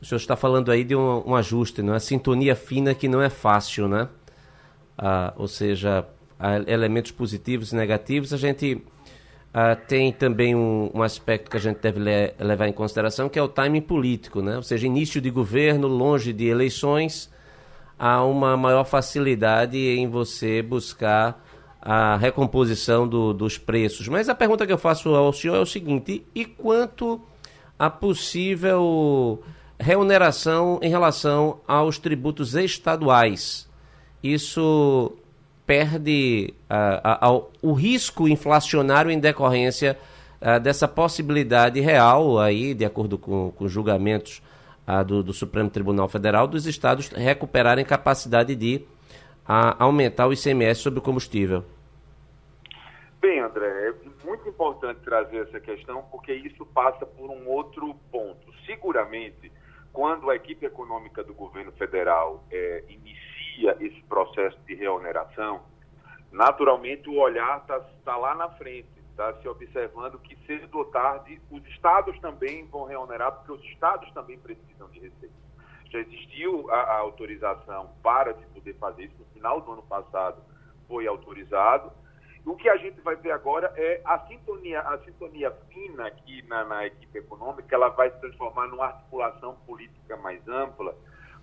O senhor está falando aí de um, um ajuste, não é? Sintonia fina que não é fácil, né? ou seja, elementos positivos e negativos. A gente Uh, tem também um, um, aspecto que a gente deve le levar em consideração, que é o timing político, né? ou seja, início de governo, longe de eleições, há uma maior facilidade em você buscar a recomposição do, dos preços. Mas a pergunta que eu faço ao senhor é o seguinte: e quanto a possível remuneração em relação aos tributos estaduais? Isso perde uh, uh, o risco inflacionário em decorrência uh, dessa possibilidade real, aí, de acordo com, com julgamentos do, do, Supremo Tribunal Federal, dos estados recuperarem capacidade de aumentar o ICMS sobre o combustível. Bem, André, é muito importante trazer essa questão porque isso passa por um outro ponto. Seguramente, quando a equipe econômica do governo federal é, inicia inicia esse processo de reoneração, naturalmente o olhar está tá lá na frente, está se observando que cedo ou tarde os estados também vão reonerar, porque os estados também precisam de receita. Já existiu a, a autorização para se poder fazer isso, no final do ano passado foi autorizado. O que a gente vai ver agora é a sintonia, a sintonia fina aqui na, na equipe econômica, ela vai se transformar numa articulação política mais ampla,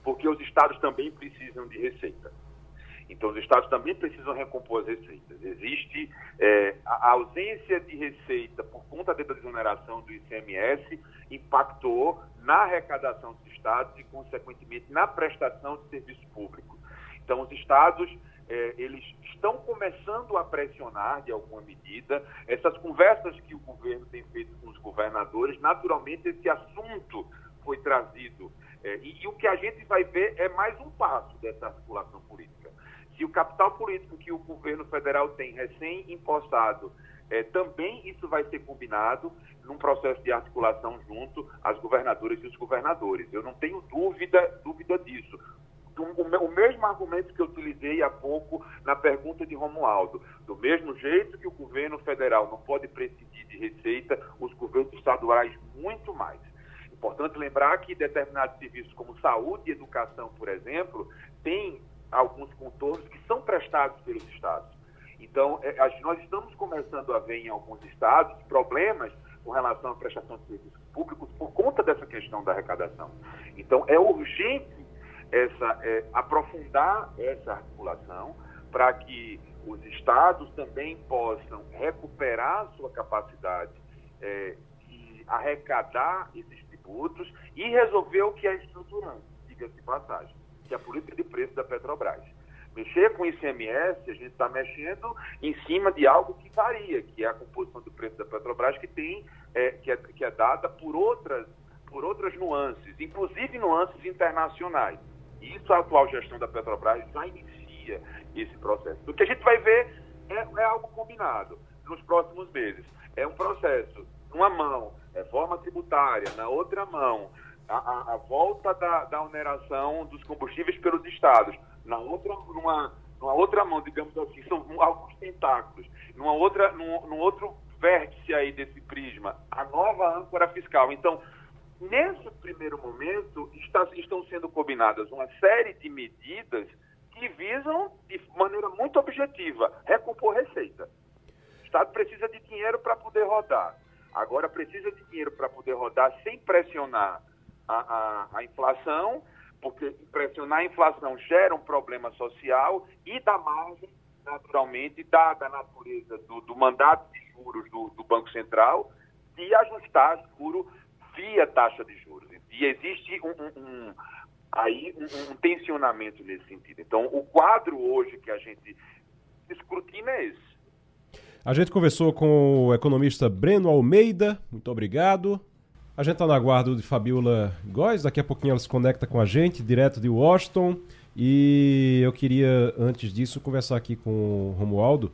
porque os estados também precisam de receita. Então, os estados também precisam recompor as receitas. Existe é, a ausência de receita por conta da desoneração do ICMS impactou na arrecadação dos estados e, consequentemente, na prestação de serviço público. Então, os estados é, eles estão começando a pressionar de alguma medida. Essas conversas que o governo tem feito com os governadores, naturalmente, esse assunto foi trazido é, e, e, o que a gente vai ver é mais um passo dessa articulação política. Se o capital político que o governo federal tem recém-impostado, é, também isso vai ser combinado num processo de articulação junto às governadoras e os governadores. Eu não tenho dúvida, dúvida disso. O, mesmo argumento que eu utilizei há pouco na pergunta de Romualdo. Do mesmo jeito que o governo federal não pode prescindir de receita, os governos estaduais muito mais. Importante lembrar que determinados serviços como saúde e educação, por exemplo, têm alguns contornos que são prestados pelos estados. Então, é, nós estamos começando a ver em alguns estados problemas com relação à prestação de serviços públicos por conta dessa questão da arrecadação. Então, é urgente essa, é, aprofundar essa articulação para que os estados também possam recuperar sua capacidade é, de arrecadar esses tributos e resolver o que é estruturante, diga-se passagem. que é a política de preço da Petrobras. Mexer com o ICMS, a gente está mexendo em cima de algo que varia, que é a composição do preço da Petrobras, que tem, é, que, é, que é dada por outras, por outras nuances, inclusive nuances internacionais. E isso a atual gestão da Petrobras já inicia esse processo. O que a gente vai ver é, é algo combinado nos próximos meses. É um processo, numa mão, reforma tributária, na outra mão, a, a, a volta da, da oneração dos combustíveis pelos estados na outra, numa, numa outra mão, digamos assim, são alguns tentáculos, numa outra, num, num outro vértice aí desse prisma, a nova âncora fiscal. Então, nesse primeiro momento, está, estão sendo combinadas uma série de medidas que visam, de maneira muito objetiva, recompor receita. O Estado precisa de dinheiro para poder rodar. Agora precisa de dinheiro para poder rodar sem pressionar a, a, a inflação porque pressionar a inflação gera um problema social e da margem, naturalmente, dada a natureza do, do mandato de juros do, do, Banco Central, de ajustar juro via taxa de juros. E existe um, um, um aí um, um, tensionamento nesse sentido. Então, o quadro hoje que a gente escrutina é esse. A gente conversou com o economista Breno Almeida. Muito obrigado. A gente está na guarda de Fabiola Góes, daqui a pouquinho ela se conecta com a gente, direto de Washington. E eu queria, antes disso, conversar aqui com o Romualdo.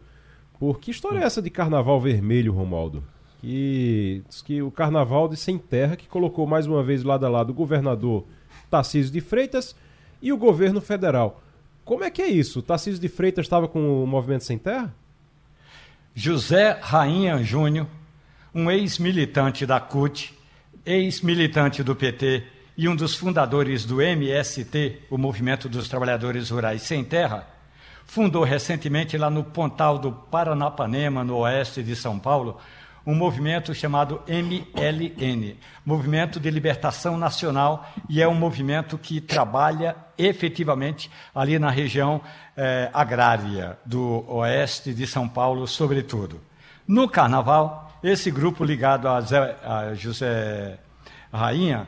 Por que história é essa de carnaval vermelho, Romualdo? Que, que o carnaval de Sem Terra, que colocou mais uma vez lado a lado o governador Tarcísio de Freitas e o governo federal. Como é que é isso? Tarcísio de Freitas estava com o movimento Sem Terra? José Rainha Júnior, um ex-militante da CUT, ex-militante do PT e um dos fundadores do MST, o Movimento dos Trabalhadores Rurais Sem Terra, fundou recentemente lá no Pontal do Paranapanema, no oeste de São Paulo, um movimento chamado MLN, Movimento de Libertação Nacional, e é um movimento que trabalha efetivamente ali na região eh, agrária do oeste de São Paulo, sobretudo. No Carnaval, esse grupo ligado a, Zé, a José Rainha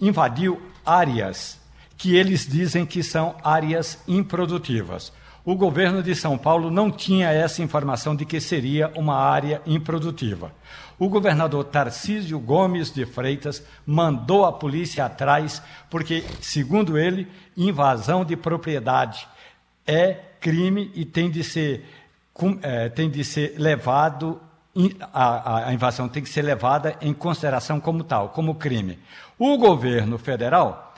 invadiu áreas que eles dizem que são áreas improdutivas. O governo de São Paulo não tinha essa informação de que seria uma área improdutiva. O governador Tarcísio Gomes de Freitas mandou a polícia atrás, porque, segundo ele, invasão de propriedade é crime e tem de ser, é, tem de ser levado a, a, invasão tem que ser levada em consideração como tal, como crime. O governo federal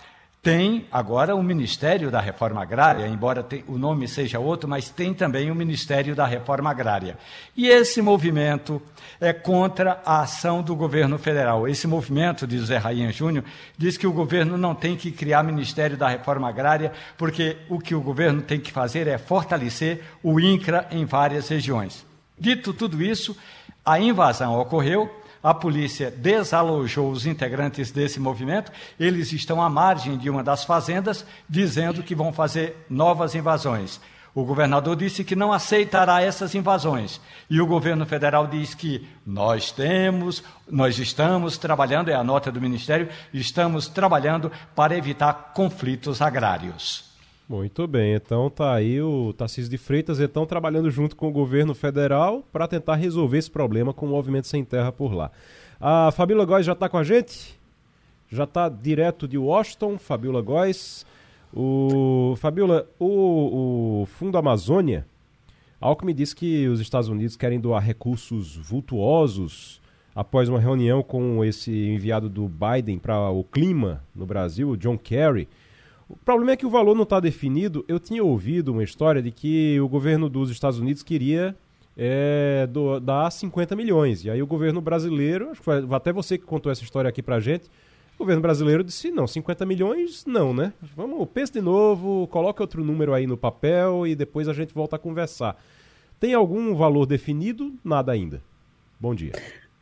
tem agora o Ministério da Reforma Agrária, embora o nome seja outro, mas tem também o Ministério da Reforma Agrária. E esse movimento é contra a ação do governo federal. Esse movimento, diz Zé Rainha Júnior, diz que o governo não tem que criar Ministério da Reforma Agrária, porque o que o governo tem que fazer é fortalecer o INCRA em várias regiões. Dito tudo isso, a invasão ocorreu, a polícia desalojou os integrantes desse movimento, eles estão à margem de uma das fazendas, dizendo que vão fazer novas invasões. O governador disse que não aceitará essas invasões. E o governo federal diz que nós temos, nós estamos trabalhando, é a nota do Ministério, estamos trabalhando para evitar conflitos agrários. Muito bem, então tá aí o Tarcísio de Freitas, então trabalhando junto com o governo federal para tentar resolver esse problema com o movimento sem terra por lá. A Fabíola Góes já está com a gente? Já está direto de Washington, Fabíola Góes. O Fabíola, o, o Fundo Amazônia, Alckmin disse que os Estados Unidos querem doar recursos vultuosos após uma reunião com esse enviado do Biden para o clima no Brasil, o John Kerry. O problema é que o valor não está definido. Eu tinha ouvido uma história de que o governo dos Estados Unidos queria é, do, dar 50 milhões. E aí o governo brasileiro, acho que foi até você que contou essa história aqui pra gente, o governo brasileiro disse, não, 50 milhões não, né? Vamos, pensa de novo, coloca outro número aí no papel e depois a gente volta a conversar. Tem algum valor definido? Nada ainda. Bom dia.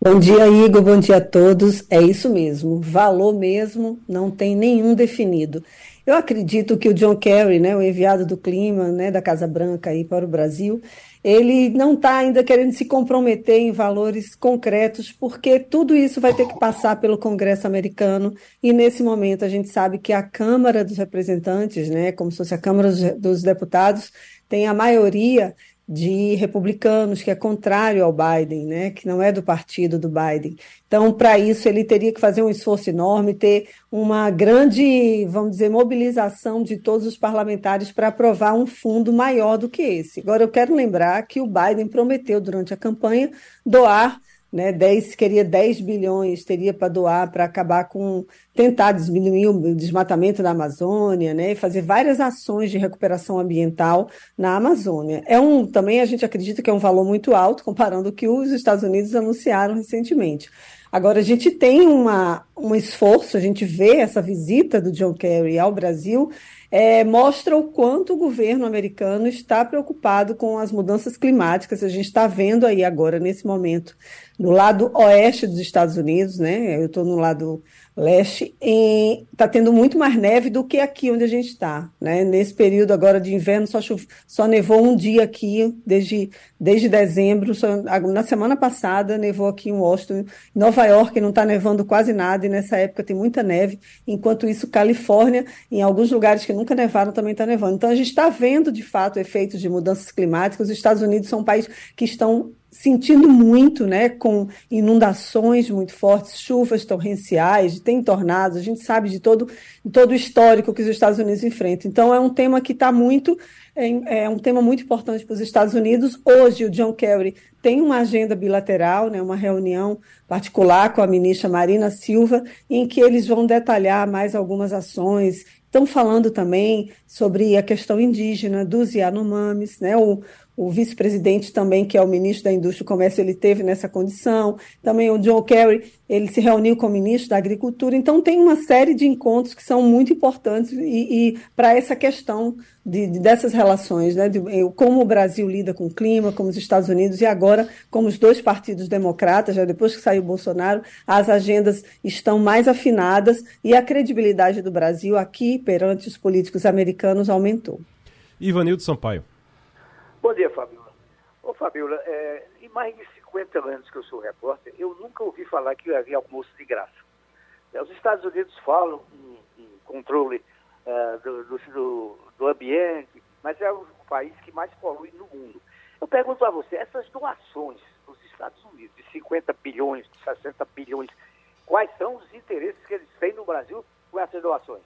Bom dia, Igor. Bom dia a todos. É isso mesmo. Valor mesmo não tem nenhum definido. Eu acredito que o John Kerry, né, o enviado do clima né, da Casa Branca aí para o Brasil, ele não está ainda querendo se comprometer em valores concretos, porque tudo isso vai ter que passar pelo Congresso americano, e nesse momento a gente sabe que a Câmara dos Representantes, né, como se fosse a Câmara dos Deputados, tem a maioria de republicanos, que é contrário ao Biden, né, que não é do partido do Biden. Então, para isso, ele teria que fazer um esforço enorme, ter uma grande, vamos dizer, mobilização de todos os parlamentares para aprovar um fundo maior do que esse. Agora, eu quero lembrar que o Biden prometeu, durante a campanha, doar né, 10, queria 10 bilhões, teria para doar para acabar com, tentar diminuir o desmatamento da Amazônia, né, fazer várias ações de recuperação ambiental na Amazônia. É um, também a gente acredita que é um valor muito alto comparando o que os Estados Unidos anunciaram recentemente. Agora, a gente tem uma, um esforço, a gente vê essa visita do John Kerry ao Brasil, é, mostra o quanto o governo americano está preocupado com as mudanças climáticas. A gente está vendo aí agora, nesse momento, no lado oeste dos Estados Unidos, né? Eu estou no lado leste, está tendo muito mais neve do que aqui onde a gente está. Né? Nesse período agora de inverno, só, chove, só nevou um dia aqui, desde, desde dezembro. Só, na semana passada, nevou aqui em Washington. Nova York não está nevando quase nada, e nessa época tem muita neve. Enquanto isso, Califórnia, em alguns lugares que nunca nevaram, também está nevando. Então, a gente está vendo, de fato, efeitos de mudanças climáticas. Os Estados Unidos são um país que estão sentindo muito, né, com inundações muito fortes, chuvas torrenciais, tem tornados, a gente sabe de todo, de todo o histórico que os Estados Unidos enfrentam. Então, é um tema que está muito, é, é, um tema muito importante para os Estados Unidos. Hoje, o John Kerry tem uma agenda bilateral, né, uma reunião particular com a ministra Marina Silva, em que eles vão detalhar mais algumas ações Estão falando também sobre a questão indígena dos Yanomamis, né? O, o vice-presidente também, que é o ministro da Indústria e Comércio, ele teve nessa condição. Também o John Kerry, ele se reuniu com o ministro da Agricultura. Então, tem uma série de encontros que são muito importantes e, e para essa questão de, de, dessas relações, né? De, como o Brasil lida com o clima, como os Estados Unidos, e agora, como os dois partidos democratas, já depois que saiu o Bolsonaro, as agendas estão mais afinadas e a credibilidade do Brasil aqui perante os políticos americanos aumentou. Ivanildo Sampaio. Bom dia, Fabiola. Ô, Fabiola, é, em mais de 50 anos que eu sou repórter, eu nunca ouvi falar que havia almoço de graça. É, os Estados Unidos falam em, em controle uh, do, do, do, ambiente, mas é o país que mais polui no mundo. Eu pergunto a você, essas doações dos Estados Unidos, de 50 bilhões, de 60 bilhões, quais são os interesses que eles têm no Brasil com essas doações?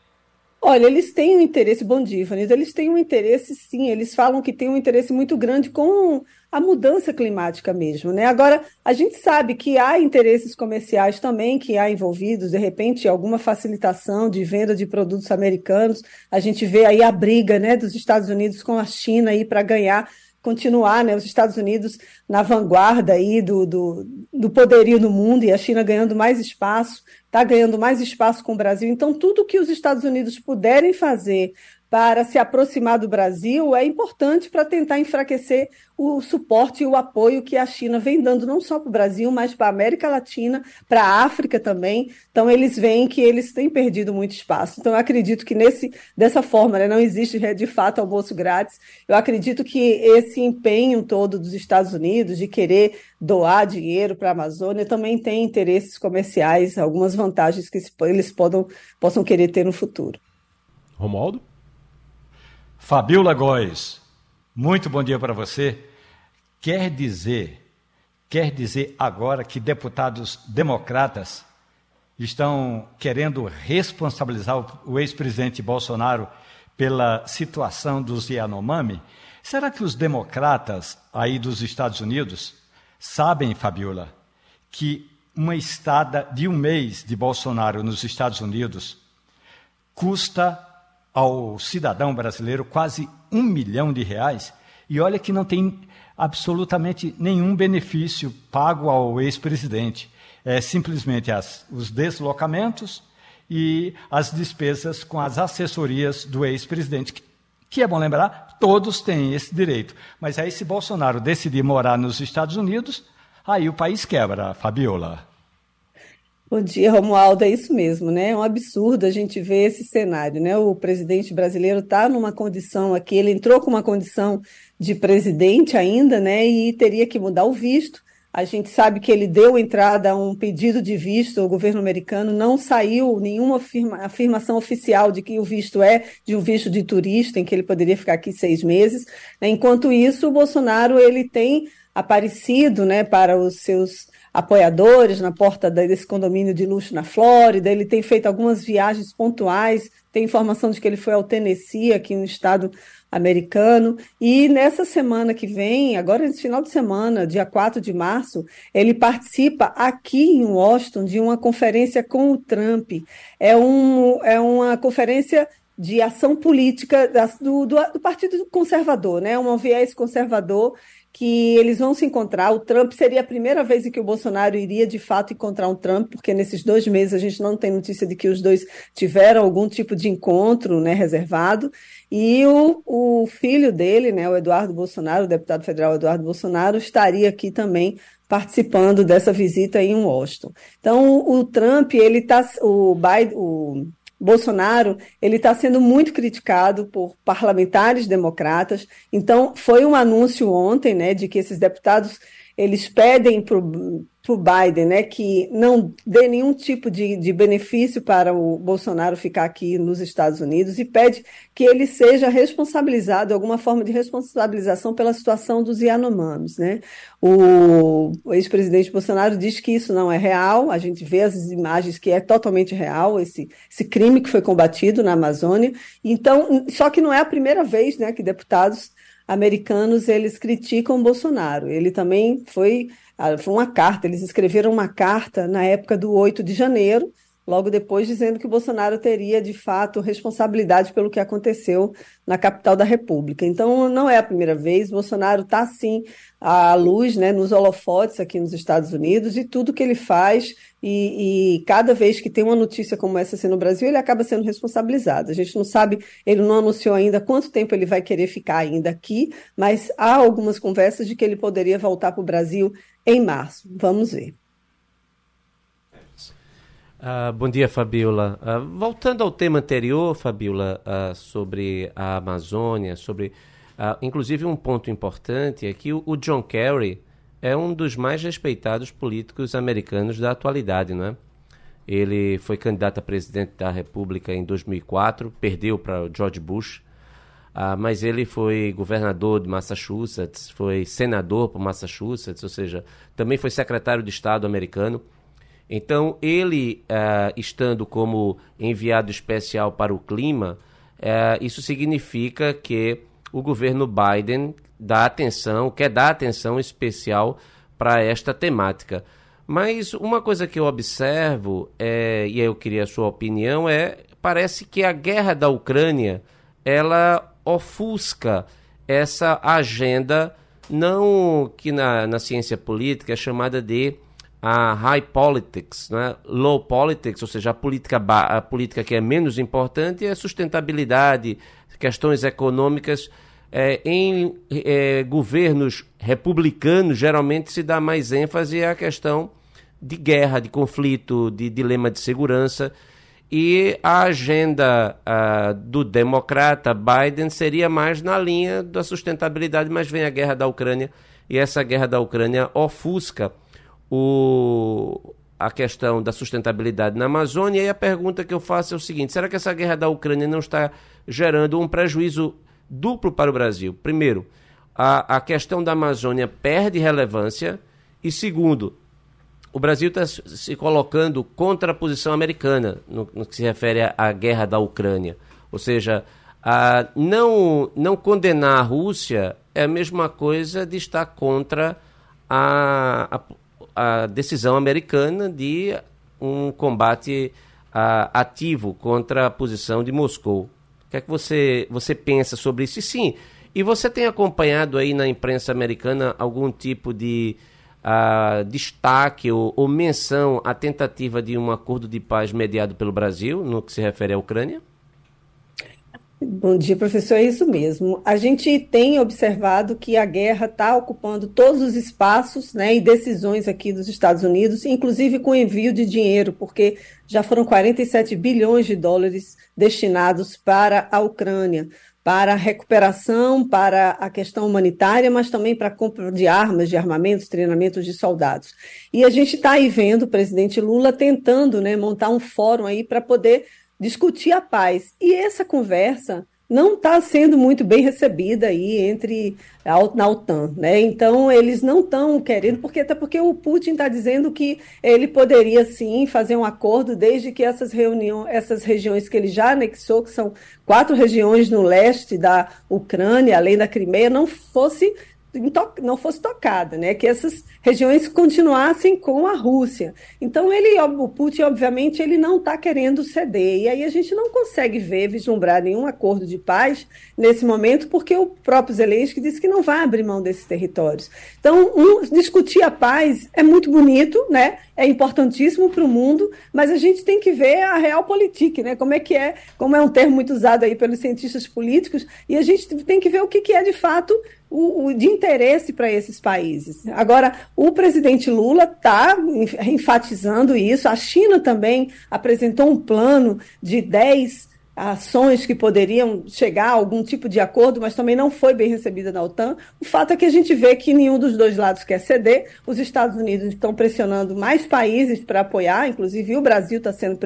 Olha, eles têm um interesse, bom dia, eles têm um interesse, sim, eles falam que têm um interesse muito grande com a mudança climática mesmo, né? Agora, a gente sabe que há interesses comerciais também que há envolvidos, de repente, alguma facilitação de venda de produtos americanos, a gente vê aí a briga, né, dos Estados Unidos com a China aí para ganhar continuar, né, os Estados Unidos na vanguarda aí do, do, do poderio no mundo e a China ganhando mais espaço, está ganhando mais espaço com o Brasil. Então, tudo que os Estados Unidos puderem fazer para se aproximar do Brasil é importante para tentar enfraquecer o suporte e o apoio que a China vem dando, não só para o Brasil, mas para a América Latina, para a África também. Então, eles veem que eles têm perdido muito espaço. Então, eu acredito que nesse, dessa forma, né, não existe de fato almoço grátis. Eu acredito que esse empenho todo dos Estados Unidos de querer doar dinheiro para a Amazônia também tem interesses comerciais, algumas vantagens que eles podam, possam querer ter no futuro. Romualdo? Fabiola Góes, muito bom dia para você. Quer dizer, quer dizer agora que deputados democratas estão querendo responsabilizar o ex-presidente Bolsonaro pela situação dos Yanomami? Será que os democratas aí dos Estados Unidos sabem, Fabiola, que uma estada de um mês de Bolsonaro nos Estados Unidos custa ao cidadão brasileiro quase um milhão de reais, e olha que não tem absolutamente nenhum benefício pago ao ex-presidente. É simplesmente as, os deslocamentos e as despesas com as assessorias do ex-presidente, que, que é bom lembrar, todos têm esse direito. Mas aí, se Bolsonaro decidir morar nos Estados Unidos, aí o país quebra, Fabiola. Bom dia, Romualdo. É isso mesmo, né? É um absurdo a gente ver esse cenário, né? O presidente brasileiro está numa condição aqui, ele entrou com uma condição de presidente ainda, né? E teria que mudar o visto. A gente sabe que ele deu entrada a um pedido de visto, o governo americano não saiu nenhuma afirma, afirmação oficial de que o visto é de um visto de turista, em que ele poderia ficar aqui seis meses. Né? Enquanto isso, o Bolsonaro ele tem aparecido né, para os seus apoiadores na porta desse condomínio de luxo na Flórida. Ele tem feito algumas viagens pontuais. Tem informação de que ele foi ao Tennessee, aqui no estado americano. E nessa semana que vem, agora nesse final de semana, dia 4 de março, ele participa aqui em Washington de uma conferência com o Trump. É, um, é uma conferência de ação política do, do, do Partido Conservador, né? Um viés conservador que eles vão se encontrar. O Trump seria a primeira vez em que o Bolsonaro iria de fato encontrar um Trump, porque nesses dois meses a gente não tem notícia de que os dois tiveram algum tipo de encontro né, reservado. E o, o filho dele, né, o Eduardo Bolsonaro, o deputado federal Eduardo Bolsonaro, estaria aqui também participando dessa visita em Washington. Então, o Trump, ele está. O Biden. O, Bolsonaro ele está sendo muito criticado por parlamentares democratas. Então, foi um anúncio ontem né, de que esses deputados eles pedem para o Biden né, que não dê nenhum tipo de, de benefício para o Bolsonaro ficar aqui nos Estados Unidos e pede que ele seja responsabilizado, alguma forma de responsabilização pela situação dos Yanomamis. Né? O, o ex-presidente Bolsonaro diz que isso não é real, a gente vê as imagens que é totalmente real, esse, esse crime que foi combatido na Amazônia. Então, só que não é a primeira vez né, que deputados americanos eles criticam Bolsonaro. Ele também foi, ah, foi uma carta, eles escreveram uma carta na época do 8 de janeiro, logo depois dizendo que Bolsonaro teria, de fato, responsabilidade pelo que aconteceu na capital da República. Então, não é a primeira vez, Bolsonaro está, sim, à luz, né, nos holofotes aqui nos Estados Unidos, e tudo que ele faz, e, e, cada vez que tem uma notícia como essa assim no Brasil, ele acaba sendo responsabilizado. A gente não sabe, ele não anunciou ainda quanto tempo ele vai querer ficar ainda aqui, mas há algumas conversas de que ele poderia voltar para o Brasil em março. Vamos ver. Uh, bom dia, Fabiola. Uh, voltando ao tema anterior, Fabiola, uh, sobre a Amazônia, sobre. inclusive, um ponto importante é que o, o, John Kerry é um dos mais respeitados políticos americanos da atualidade, não é? Ele foi candidato a presidente da República em 2004, perdeu para George Bush, mas ele foi governador de Massachusetts, foi senador por Massachusetts, ou seja, também foi secretário de Estado americano então, ele, uh, estando como enviado especial para o clima, uh, isso significa que o governo Biden dá atenção, quer dar atenção especial para esta temática. Mas uma coisa que eu observo, é, e eu queria a sua opinião, é parece que a guerra da Ucrânia ela ofusca essa agenda não que na, na ciência política é chamada de a high politics, né? low politics, ou seja, a política, a política que é menos importante é sustentabilidade, questões econômicas. É, em é, governos republicanos, geralmente se dá mais ênfase à questão de guerra, de conflito, de dilema de segurança. E a agenda do democrata Biden seria mais na linha da sustentabilidade, mas vem a guerra da Ucrânia e essa guerra da Ucrânia ofusca o, a questão da sustentabilidade na Amazônia. E a pergunta que eu faço é o seguinte: será que essa guerra da Ucrânia não está gerando um prejuízo duplo para o Brasil? Primeiro, a, a questão da Amazônia perde relevância. E segundo, o Brasil está se colocando contra a posição americana no, no que se refere à, guerra da Ucrânia. Ou seja, a, não, não condenar a Rússia é a mesma coisa de estar contra a, a, a decisão americana de um combate uh, ativo contra a posição de Moscou. Que é que você, você pensa sobre isso? E sim, e você tem acompanhado aí na imprensa americana algum tipo de uh, destaque ou, ou menção à tentativa de um acordo de paz mediado pelo Brasil no que se refere à Ucrânia? Bom dia, professor. É isso mesmo. A gente tem observado que a guerra está ocupando todos os espaços né, e decisões aqui dos Estados Unidos, inclusive com envio de dinheiro, porque já foram 47 bilhões de dólares destinados para a Ucrânia, para a recuperação, para a questão humanitária, mas também para a compra de armas, de armamentos, treinamentos de soldados. E a gente está aí vendo o presidente Lula tentando né, montar um fórum aí para poder discutir a paz. E essa conversa não está sendo muito bem recebida aí entre a, na OTAN, né? Então eles não estão querendo, porque até porque o Putin está dizendo que ele poderia sim fazer um acordo desde que essas reuniões, essas regiões que ele já anexou, que são quatro regiões no leste da Ucrânia, além da Crimeia, não fosse não fosse tocada, né? Que essas regiões continuassem com a Rússia. Então ele, o Putin, obviamente, ele não está querendo ceder. E aí a gente não consegue ver, vislumbrar nenhum acordo de paz nesse momento, porque o próprio Zelensky disse que não vai abrir mão desses territórios. Então, um, discutir a paz é muito bonito, né? É importantíssimo para o mundo, mas a gente tem que ver a real política, né? Como é que é, como é um termo muito usado aí pelos cientistas políticos, e a gente tem que ver o que, que é de fato o, o de interesse para esses países. Agora, o presidente Lula está enfatizando isso, a China também apresentou um plano de 10 ações que poderiam chegar a algum tipo de acordo, mas também não foi bem recebida na OTAN. O fato é que a gente vê que nenhum dos dois lados quer ceder. Os Estados Unidos estão pressionando mais países para apoiar, inclusive o Brasil está sendo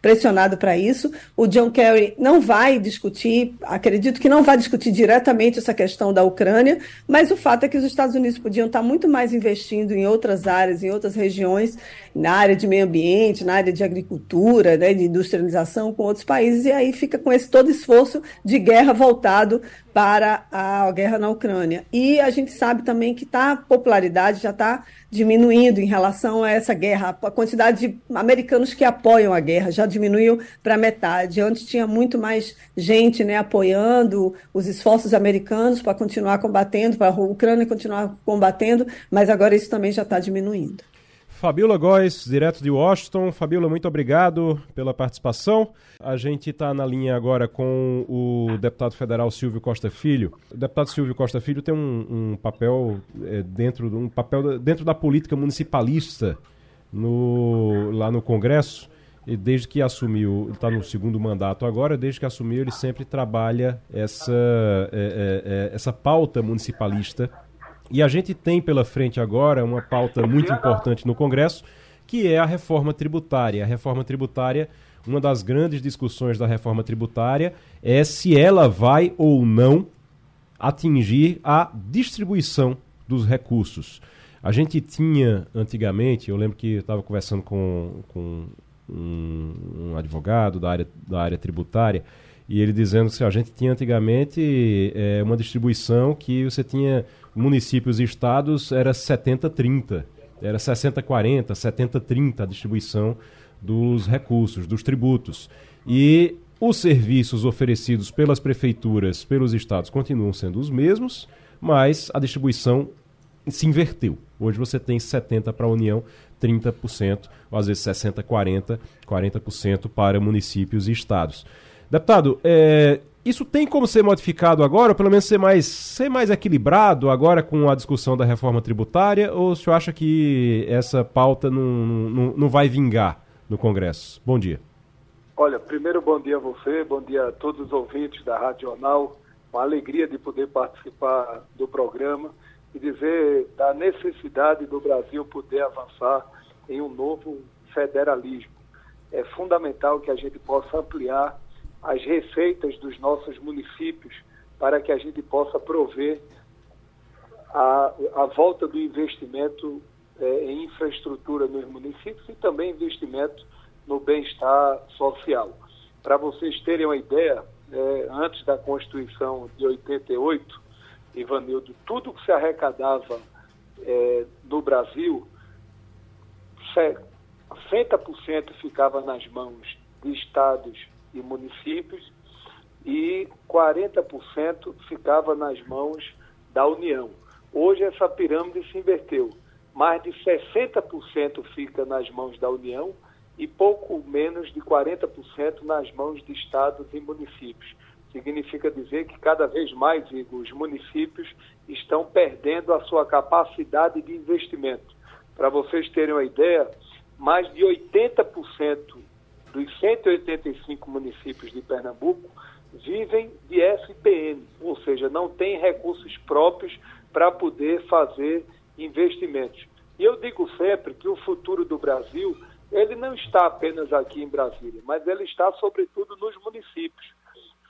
pressionado para isso. O John Kerry não vai discutir, acredito que não vai discutir diretamente essa questão da Ucrânia, mas o fato é que os Estados Unidos podiam estar muito mais investindo em outras áreas, em outras regiões, na área de meio ambiente, na área de agricultura, né, de industrialização com outros países países, e aí fica com esse todo esforço de guerra voltado para a guerra na Ucrânia. E a gente sabe também que tá, a popularidade já está diminuindo em relação a essa guerra. A quantidade de americanos que apoiam a guerra já diminuiu para metade. Antes tinha muito mais gente né, apoiando os esforços americanos para continuar combatendo, para a Ucrânia continuar combatendo, mas agora isso também já está diminuindo. Fabiola Góes, direto de Washington. Fabiola, muito obrigado pela participação. A gente está na linha agora com o deputado federal Silvio Costa Filho. O deputado Silvio Costa Filho tem um, um papel é, dentro um papel dentro da política municipalista no, lá no Congresso. E desde que assumiu, está no segundo mandato agora, desde que assumiu, ele sempre trabalha essa, é, é, é essa pauta municipalista e a gente tem pela frente agora uma pauta muito importante no Congresso, que é a reforma tributária. A reforma tributária, uma das grandes discussões da reforma tributária é se ela vai ou não atingir a distribuição dos recursos. A gente tinha antigamente, eu lembro que estava conversando com, com um, um, advogado da área, da área tributária, e ele dizendo que a gente tinha antigamente é, uma distribuição que você tinha municípios e estados era 70-30, era 60-40, 70-30 a distribuição dos recursos, dos tributos. E os serviços oferecidos pelas prefeituras, pelos estados, continuam sendo os mesmos, mas a distribuição se inverteu. Hoje você tem 70% para a União, 30%, ou às vezes 60%, 40%, 40% para municípios e estados. Deputado, é, isso tem como ser modificado agora, pelo menos ser mais, ser mais equilibrado agora com a discussão da reforma tributária, ou o senhor acha que essa pauta não, não, não vai vingar no Congresso? Bom dia. Olha, primeiro bom dia a você, bom dia a todos os ouvintes da Rádio Jornal. Uma alegria de poder participar do programa e dizer da necessidade do Brasil poder avançar em um novo federalismo. É fundamental que a gente possa ampliar as receitas dos nossos municípios para que a gente possa prover a, a volta do investimento é, em infraestrutura nos municípios e também investimento no bem-estar social. Para vocês terem uma ideia, é, antes da Constituição de 88, Ivanildo, tudo que se arrecadava é, no Brasil, 60% ficava nas mãos de estados e municípios e 40% ficava nas mãos da União. Hoje essa pirâmide se inverteu. Mais de 60% fica nas mãos da União e pouco menos de 40% nas mãos de estados e municípios. significa dizer que cada vez mais os municípios estão perdendo a sua capacidade de investimento. Para vocês terem uma ideia, mais de 80% dos 185 municípios de Pernambuco vivem de SPN, ou seja, não têm recursos próprios para poder fazer investimentos. E eu digo sempre que o futuro do Brasil, ele não está apenas aqui em Brasília, mas ele está sobretudo nos municípios.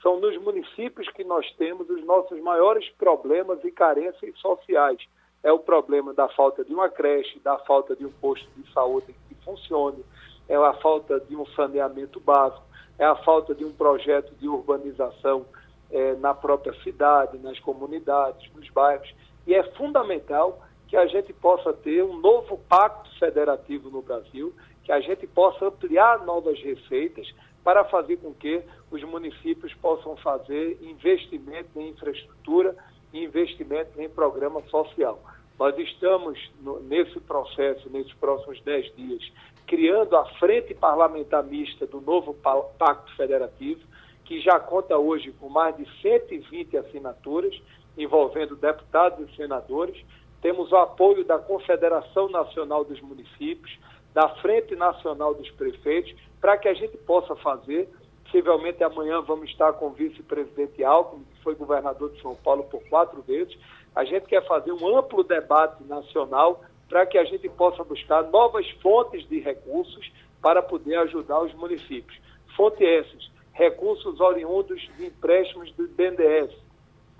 São nos municípios que nós temos os nossos maiores problemas e carências sociais. É o problema da falta de uma creche, da falta de um posto de saúde que funcione, é a falta de um saneamento básico, é a falta de um projeto de urbanização é, na própria cidade, nas comunidades, nos bairros. E é fundamental que a gente possa ter um novo pacto federativo no Brasil, que a gente possa ampliar novas receitas para fazer com que os municípios possam fazer investimento em infraestrutura e investimento em programa social. Nós estamos no, nesse processo, nesses próximos dez dias, criando a Frente Parlamentar Mista do novo Pacto Federativo, que já conta hoje com mais de 120 assinaturas, envolvendo deputados e senadores. Temos o apoio da Confederação Nacional dos Municípios, da Frente Nacional dos Prefeitos, para que a gente possa fazer. Possivelmente amanhã vamos estar com o vice-presidente Alckmin, que foi governador de São Paulo por quatro vezes. A gente quer fazer um amplo debate nacional para que a gente possa buscar novas fontes de recursos para poder ajudar os municípios. Fonte essas, recursos oriundos de empréstimos do BNDES,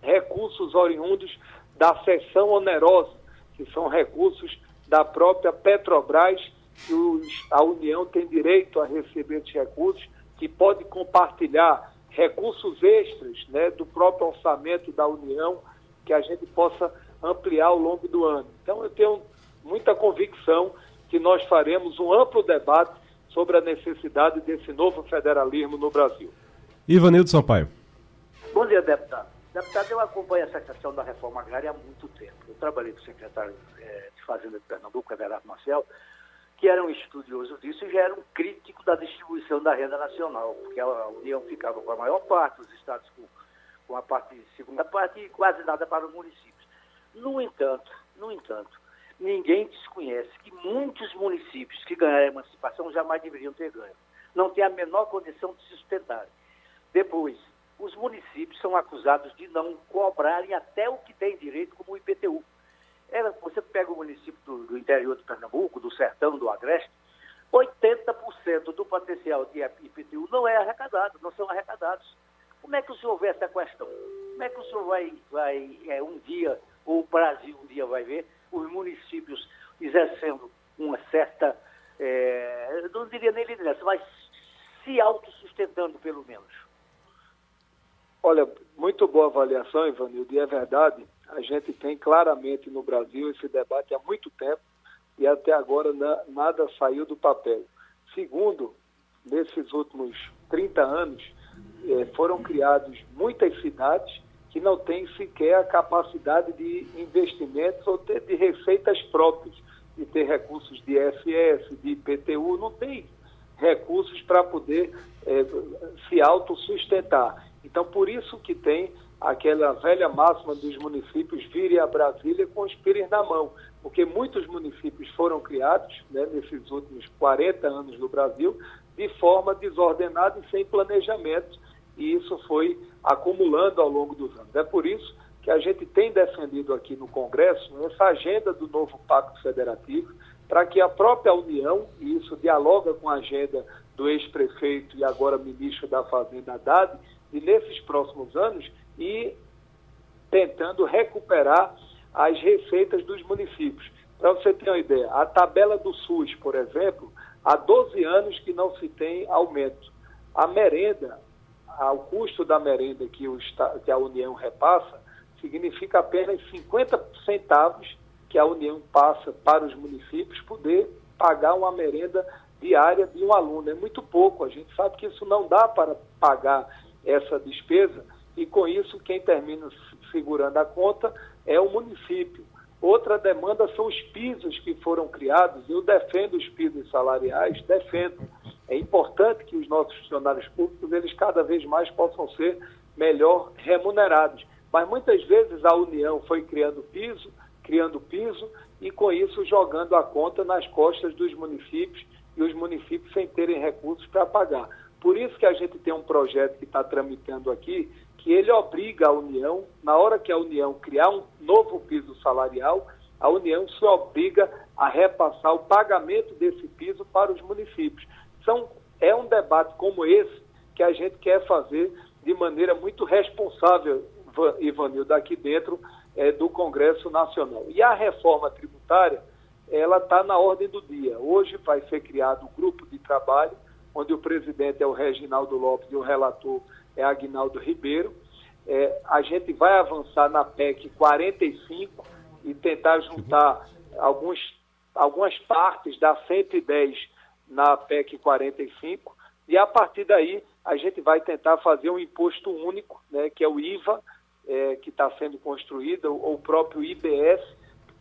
recursos oriundos da cessão onerosa, que são recursos da própria Petrobras que a União tem direito a receber esses recursos, que pode compartilhar recursos extras né, do próprio orçamento da União, que a gente possa ampliar ao longo do ano. Então, eu tenho muita convicção que nós faremos um amplo debate sobre a necessidade desse novo federalismo no Brasil. Ivanildo Sampaio. Bom dia, deputado. Deputado, eu acompanho essa questão da reforma agrária há muito tempo. Eu trabalhei com o secretário é, de Fazenda de Pernambuco, Everardo Marcel, que era um estudioso disso e já era um crítico da distribuição da renda nacional, porque a União ficava com a maior parte, os estados com, com a parte, segunda parte e quase nada para os municípios. No entanto, no entanto, ninguém desconhece que muitos municípios que ganharam a emancipação jamais deveriam ter ganho. Não tem a menor condição de se sustentar. Depois, os municípios são acusados de não cobrarem até o que tem direito, como o IPTU. Era, você pega o município do, do, interior de Pernambuco, do sertão, do Agreste, 80% do potencial de IPTU não é arrecadado, não são arrecadados. Como é que o senhor vê essa questão? Como é que o senhor vai, vai é, um dia, ou o Brasil um dia vai ver, os municípios exercendo uma certa, é, não diria nem liderança, mas se autossustentando pelo menos? Olha, muito boa avaliação, Ivanildo, e é verdade a gente tem claramente no Brasil esse debate há muito tempo e até agora na, nada saiu do papel. Segundo, nesses últimos 30 anos, eh, foram criadas muitas cidades que não têm sequer a capacidade de investimentos ou ter, de receitas próprias, de ter recursos de ISS, de IPTU, não tem recursos para poder eh, se autossustentar. Então, por isso que tem aquela velha máxima dos municípios virem a Brasília com os pires na mão, porque muitos municípios foram criados né, nesses últimos 40 anos no Brasil de forma desordenada e sem planejamento, e isso foi acumulando ao longo dos anos. É por isso que a gente tem defendido aqui no Congresso essa agenda do novo Pacto Federativo, para que a própria União, e isso dialoga com a agenda do ex-prefeito e agora ministro da Fazenda Haddad, e nesses próximos anos e tentando recuperar as receitas dos municípios. Para você ter uma ideia, a tabela do SUS, por exemplo, há 12 anos que não se tem aumento. A merenda, o custo da merenda que, o, que a União repassa, significa apenas 50 centavos que a União passa para os municípios poder pagar uma merenda diária de um aluno. É muito pouco, a gente sabe que isso não dá para pagar essa despesa e com isso quem termina segurando a conta é o município. Outra demanda são os pisos que foram criados. Eu defendo os pisos salariais, defendo. É importante que os nossos funcionários públicos eles cada vez mais possam ser melhor remunerados. Mas muitas vezes a União foi criando piso, criando piso e com isso jogando a conta nas costas dos municípios e os municípios sem terem recursos para pagar. Por isso que a gente tem um projeto que está tramitando aqui, que ele obriga a União, na hora que a União criar um novo piso salarial, a União se obriga a repassar o pagamento desse piso para os municípios. São, é um debate como esse que a gente quer fazer de maneira muito responsável, Ivanildo, aqui dentro é, do Congresso Nacional. E a reforma tributária, ela está na ordem do dia. Hoje vai ser criado um grupo de trabalho, onde o presidente é o Reginaldo Lopes e o relator é Agnaldo Ribeiro. É, a gente vai avançar na PEC 45 e tentar juntar alguns, algumas partes da 110 na PEC 45 e a partir daí a gente vai tentar fazer um imposto único, né, que é o IVA, é, que está sendo construído, ou o próprio IBS,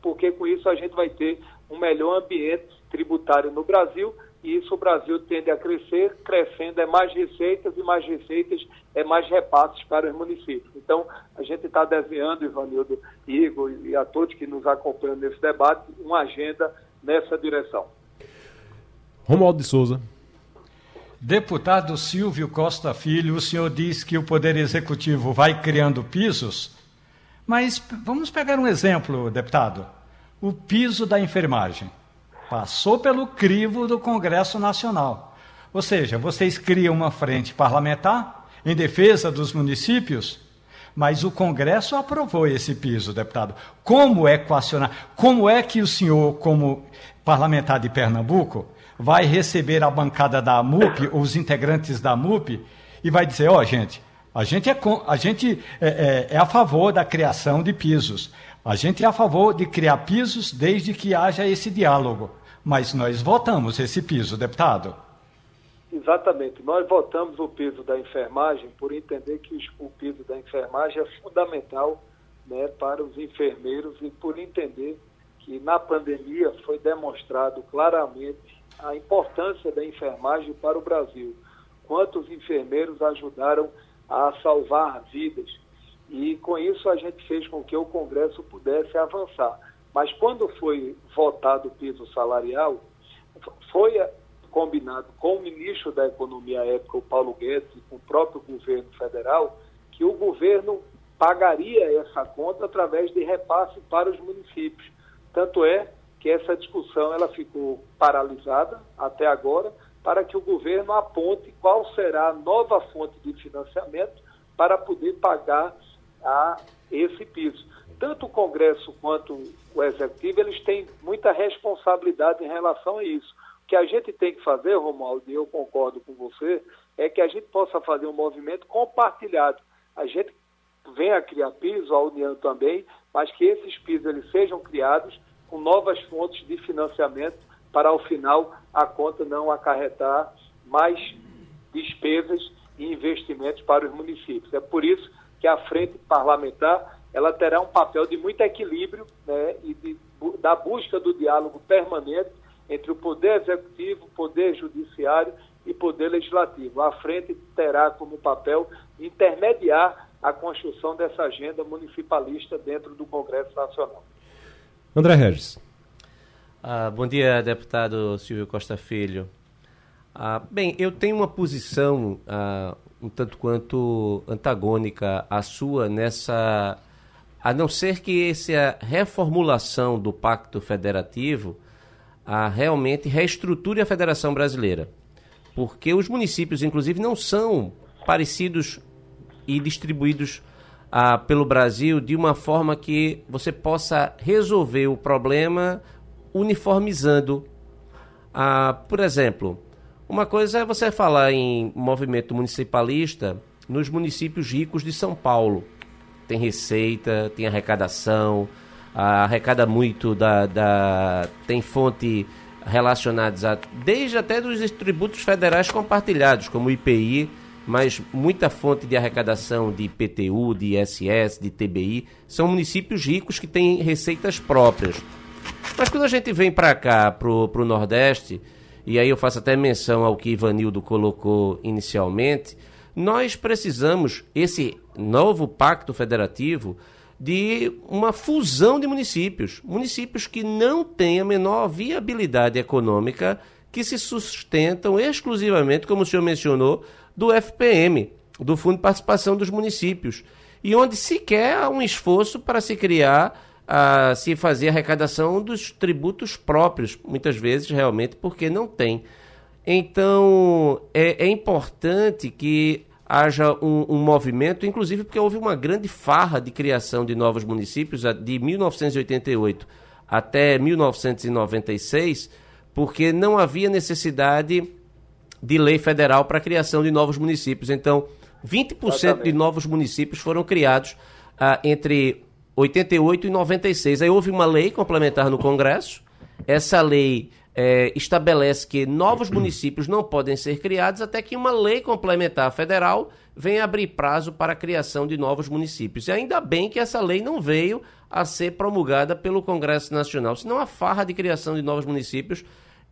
porque com isso a gente vai ter um melhor ambiente tributário no Brasil e isso o Brasil tende a crescer, crescendo é mais receitas e mais receitas é mais repasses para os municípios. Então, a gente está desenhando, Ivanildo, Igor e a todos que nos acompanham nesse debate, uma agenda nessa direção. Romualdo de Souza. Deputado Silvio Costa Filho, o senhor diz que o Poder Executivo vai criando pisos, mas vamos pegar um exemplo, deputado. O piso da enfermagem passou pelo crivo do Congresso Nacional. Ou seja, vocês criam uma frente parlamentar em defesa dos municípios, mas o Congresso aprovou esse piso, deputado. Como é equacionar? Como é que o senhor, como parlamentar de Pernambuco, vai receber a bancada da MUP, os integrantes da MUP, e vai dizer: ó, oh, gente, a gente, é, a, gente é, é, é a favor da criação de pisos. A gente é a favor de criar pisos desde que haja esse diálogo. Mas nós votamos esse piso, deputado. Exatamente. Nós votamos o piso da enfermagem por entender que o piso da enfermagem é fundamental né, para os enfermeiros e por entender que na pandemia foi demonstrado claramente a importância da enfermagem para o Brasil, quantos enfermeiros ajudaram a salvar vidas. E com isso a gente fez com que o Congresso pudesse avançar. Mas quando foi votado o piso salarial, foi combinado com o ministro da Economia à época, o Paulo Guedes, e com o próprio governo federal, que o governo pagaria essa conta através de repasse para os municípios. Tanto é que essa discussão ela ficou paralisada até agora para que o governo aponte qual será a nova fonte de financiamento para poder pagar a esse piso. Tanto o Congresso quanto o Executivo, eles têm muita responsabilidade em relação a isso. O que a gente tem que fazer, Romualdo, e eu concordo com você, é que a gente possa fazer um movimento compartilhado. A gente vem a criar piso, a União também, mas que esses pisos eles sejam criados com novas fontes de financiamento para, ao final, a conta não acarretar mais despesas e investimentos para os municípios. É por isso que a frente parlamentar ela terá um papel de muito equilíbrio né, e de, da busca do diálogo permanente entre o poder executivo, poder judiciário e poder legislativo. A frente terá como papel intermediar a construção dessa agenda municipalista dentro do Congresso Nacional. André Regis. Ah, bom dia, deputado Silvio Costa Filho. Ah, bem, eu tenho uma posição ah, um tanto quanto antagônica à sua nessa. A não ser que essa reformulação do Pacto Federativo realmente reestruture a Federação Brasileira. Porque os municípios, inclusive, não são parecidos e distribuídos ah, pelo Brasil de uma forma que você possa resolver o problema uniformizando. Ah, por exemplo, uma coisa é você falar em movimento municipalista nos municípios ricos de São Paulo. Tem receita, tem arrecadação, arrecada muito da, da tem fonte relacionadas a desde até dos tributos federais compartilhados, como o IPI, mas muita fonte de arrecadação de IPTU, de ISS, de TBI, são municípios ricos que têm receitas próprias. Mas quando a gente vem para cá, para o Nordeste, e aí eu faço até menção ao que Ivanildo colocou inicialmente, nós precisamos, esse novo pacto federativo, de uma fusão de municípios. Municípios que não têm a menor viabilidade econômica, que se sustentam exclusivamente, como o senhor mencionou, do FPM, do Fundo de Participação dos Municípios. E onde sequer há um esforço para se criar, a, se fazer arrecadação dos tributos próprios, muitas vezes realmente porque não tem. Então, é, é importante que haja um, um, movimento, inclusive porque houve uma grande farra de criação de novos municípios de 1988 até 1996, porque não havia necessidade de lei federal para a criação de novos municípios. Então, 20% Exatamente. de novos municípios foram criados ah, entre 88 e 96. Aí houve uma lei complementar no Congresso. Essa lei é, estabelece que novos municípios não podem ser criados até que uma lei complementar federal venha abrir prazo para a criação de novos municípios. E ainda bem que essa lei não veio a ser promulgada pelo Congresso Nacional, senão a farra de criação de novos municípios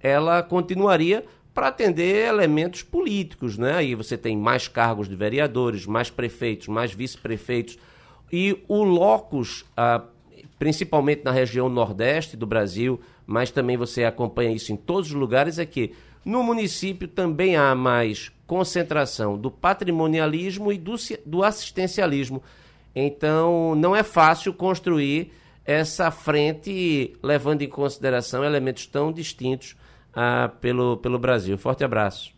ela continuaria para atender elementos políticos, né? Aí você tem mais cargos de vereadores, mais prefeitos, mais vice-prefeitos e o locus, ah, principalmente na região nordeste do Brasil, mas também você acompanha isso em todos os lugares, é que no município também há mais concentração do patrimonialismo e do, do assistencialismo. Então, não é fácil construir essa frente levando em consideração elementos tão distintos ah, pelo, pelo Brasil. Forte abraço.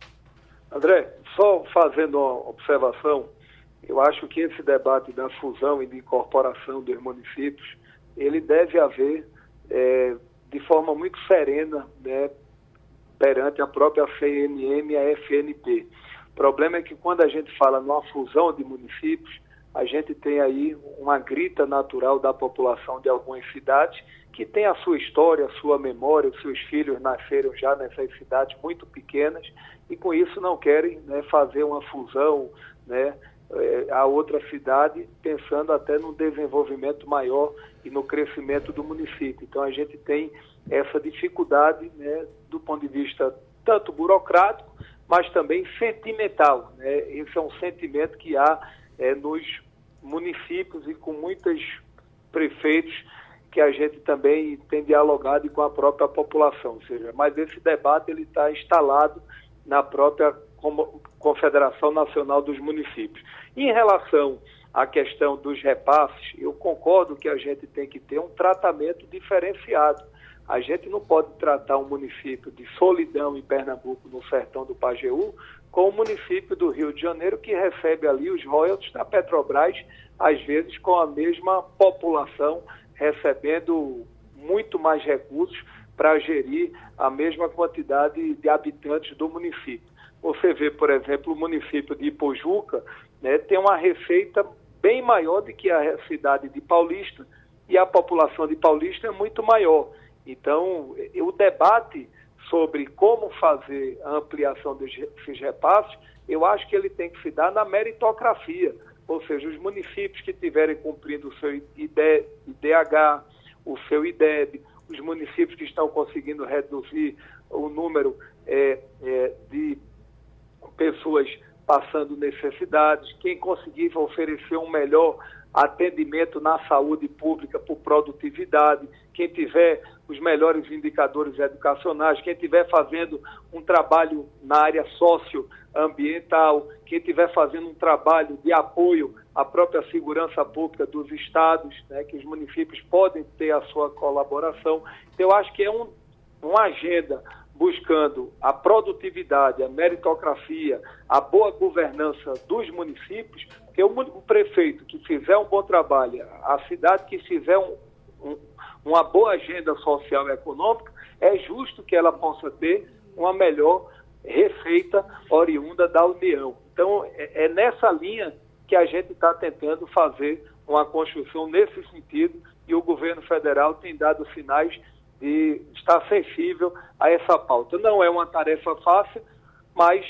André, só fazendo uma observação, eu acho que esse debate da fusão e de incorporação dos municípios, ele deve haver é, de forma muito serena né, perante a própria CNM e a FNP. O problema é que quando a gente fala numa fusão de municípios, a gente tem aí uma grita natural da população de algumas cidades que tem a sua história, a sua memória, os seus filhos nasceram já nessas cidades muito pequenas e com isso não querem né, fazer uma fusão né, é, a outra cidade, pensando até no desenvolvimento maior e no crescimento do município. Então a gente tem essa dificuldade né, do ponto de vista tanto burocrático, mas também sentimental. Né? Esse é um sentimento que há é, nos municípios e com muitos prefeitos que a gente também tem dialogado com a própria população. Ou seja, mas esse debate ele está instalado na própria Confederação Nacional dos Municípios. Em relação à questão dos repasses, eu concordo que a gente tem que ter um tratamento diferenciado. A gente não pode tratar um município de Solidão em Pernambuco, no sertão do Pajeú, com o município do Rio de Janeiro, que recebe ali os royalties da Petrobras, às vezes com a mesma população, recebendo muito mais recursos para gerir a mesma quantidade de habitantes do município. Você vê, por exemplo, o município de Ipojuca né, tem uma receita bem maior do que a cidade de Paulista e a população de Paulista é muito maior. Então, o debate sobre como fazer a ampliação desses repasses, eu acho que ele tem que se dar na meritocracia, ou seja, os municípios que estiverem cumprindo o seu IDH, o seu IDEB, os municípios que estão conseguindo reduzir o número é, é, de pessoas passando necessidades, quem conseguir oferecer um melhor atendimento na saúde pública por produtividade, quem tiver os melhores indicadores educacionais, quem estiver fazendo um trabalho na área socioambiental, quem estiver fazendo um trabalho de apoio à própria segurança pública dos estados, né, que os municípios podem ter a sua colaboração. Então, eu acho que é um, uma agenda buscando a produtividade, a meritocracia, a boa governança dos municípios, porque o, prefeito que fizer um bom trabalho, a cidade que fizer um, um, uma boa agenda social e econômica, é justo que ela possa ter uma melhor receita oriunda da União. Então, é, é nessa linha que a gente está tentando fazer uma construção nesse sentido e o governo federal tem dado sinais de estar sensível a essa pauta. Não é uma tarefa fácil, mas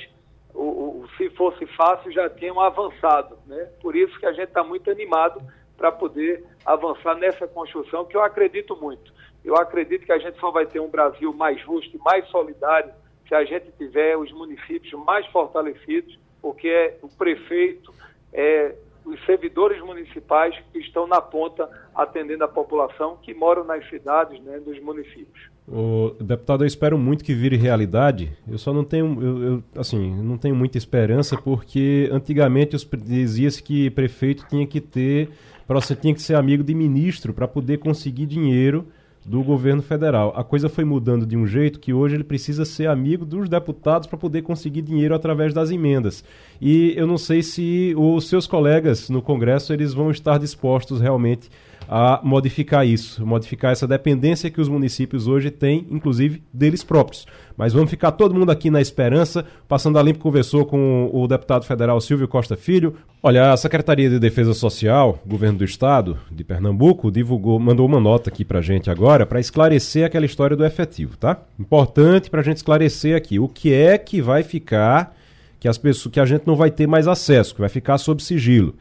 o, o, se fosse fácil já tinham avançado. Né? Por isso que a gente está muito animado para poder avançar nessa construção, que eu acredito muito. Eu acredito que a gente só vai ter um Brasil mais justo mais solidário se a gente tiver os municípios mais fortalecidos, porque é o prefeito, é, os servidores municipais que estão na ponta atendendo a população que moram nas cidades, né, dos municípios. O deputado, eu espero muito que vire realidade. Eu só não tenho, eu, eu, assim, não tenho muita esperança porque antigamente dizia-se que prefeito tinha que ter, você tinha que ser amigo de ministro para poder conseguir dinheiro do governo federal. A coisa foi mudando de um jeito que hoje ele precisa ser amigo dos deputados para poder conseguir dinheiro através das emendas. E eu não sei se os seus colegas no Congresso eles vão estar dispostos realmente a modificar isso, modificar essa dependência que os municípios hoje têm, inclusive deles próprios. Mas vamos ficar todo mundo aqui na esperança. Passando a Limpo conversou com o deputado federal Silvio Costa Filho. Olha, a Secretaria de Defesa Social, governo do estado de Pernambuco, divulgou, mandou uma nota aqui pra gente agora para esclarecer aquela história do efetivo, tá? Importante pra gente esclarecer aqui o que é que vai ficar que as pessoas que a gente não vai ter mais acesso, que vai ficar sob sigilo.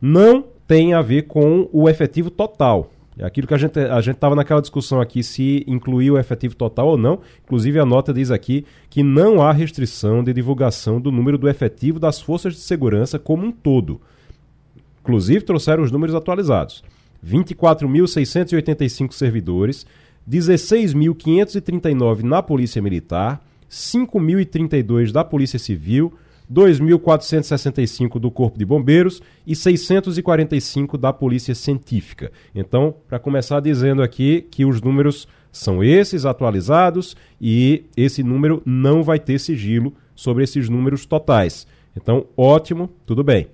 Não tem a ver com o efetivo total. É aquilo que a gente a gente estava naquela discussão aqui se incluir o efetivo total ou não. Inclusive a nota diz aqui que não há restrição de divulgação do número do efetivo das forças de segurança como um todo. Inclusive trouxeram os números atualizados. 24.685 servidores, 16.539 na Polícia Militar, 5.032 da Polícia Civil, 2.465 do Corpo de Bombeiros e 645 da Polícia Científica. Então, para começar dizendo aqui que os números são esses atualizados e esse número não vai ter sigilo sobre esses números totais. Então, ótimo, tudo bem.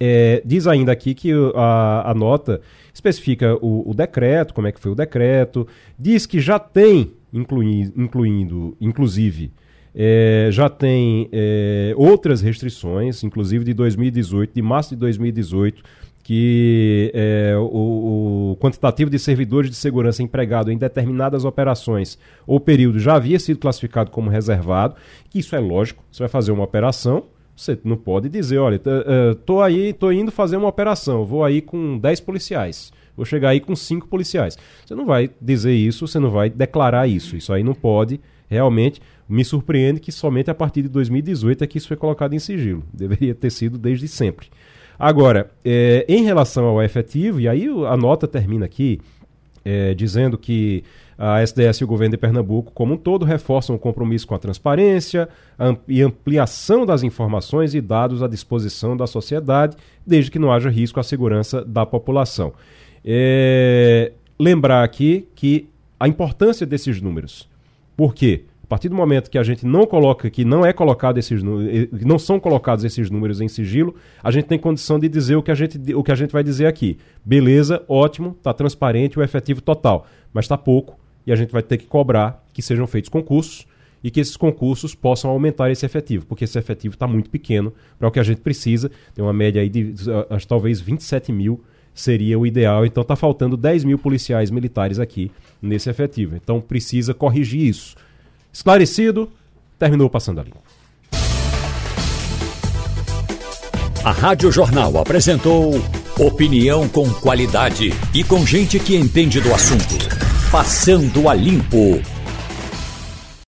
É, diz ainda aqui que a, a nota especifica o, o, decreto, como é que foi o decreto, diz que já tem, inclui, incluindo, inclusive, é, já tem é, outras restrições, inclusive de 2018, de março de 2018, que é, o, o, quantitativo de servidores de segurança empregado em determinadas operações ou período já havia sido classificado como reservado, que isso é lógico, você vai fazer uma operação, você não pode dizer, olha, estou aí, tô indo fazer uma operação, vou aí com 10 policiais, vou chegar aí com 5 policiais. Você não vai dizer isso, você não vai declarar isso, isso aí não pode realmente me surpreende que somente a partir de 2018 é que isso foi colocado em sigilo. Deveria ter sido desde sempre. Agora, é, em relação ao efetivo, e aí a nota termina aqui é, dizendo que a SDS e o governo de Pernambuco, como um todo, reforçam o compromisso com a transparência e ampliação das informações e dados à disposição da sociedade, desde que não haja risco à segurança da população. É, lembrar aqui que a importância desses números. Por quê? A partir do momento que a gente não coloca, que não é colocado esses não são colocados esses números em sigilo, a gente tem condição de dizer o que a gente, o que a gente vai dizer aqui. Beleza, ótimo, está transparente o efetivo total, mas está pouco e a gente vai ter que cobrar que sejam feitos concursos e que esses concursos possam aumentar esse efetivo, porque esse efetivo está muito pequeno para o que a gente precisa. Tem uma média aí de acho, talvez 27 mil seria o ideal. Então está faltando 10 mil policiais militares aqui nesse efetivo. Então precisa corrigir isso. Esclarecido, terminou passando a limpo. A Rádio Jornal apresentou opinião com qualidade e com gente que entende do assunto. Passando a limpo.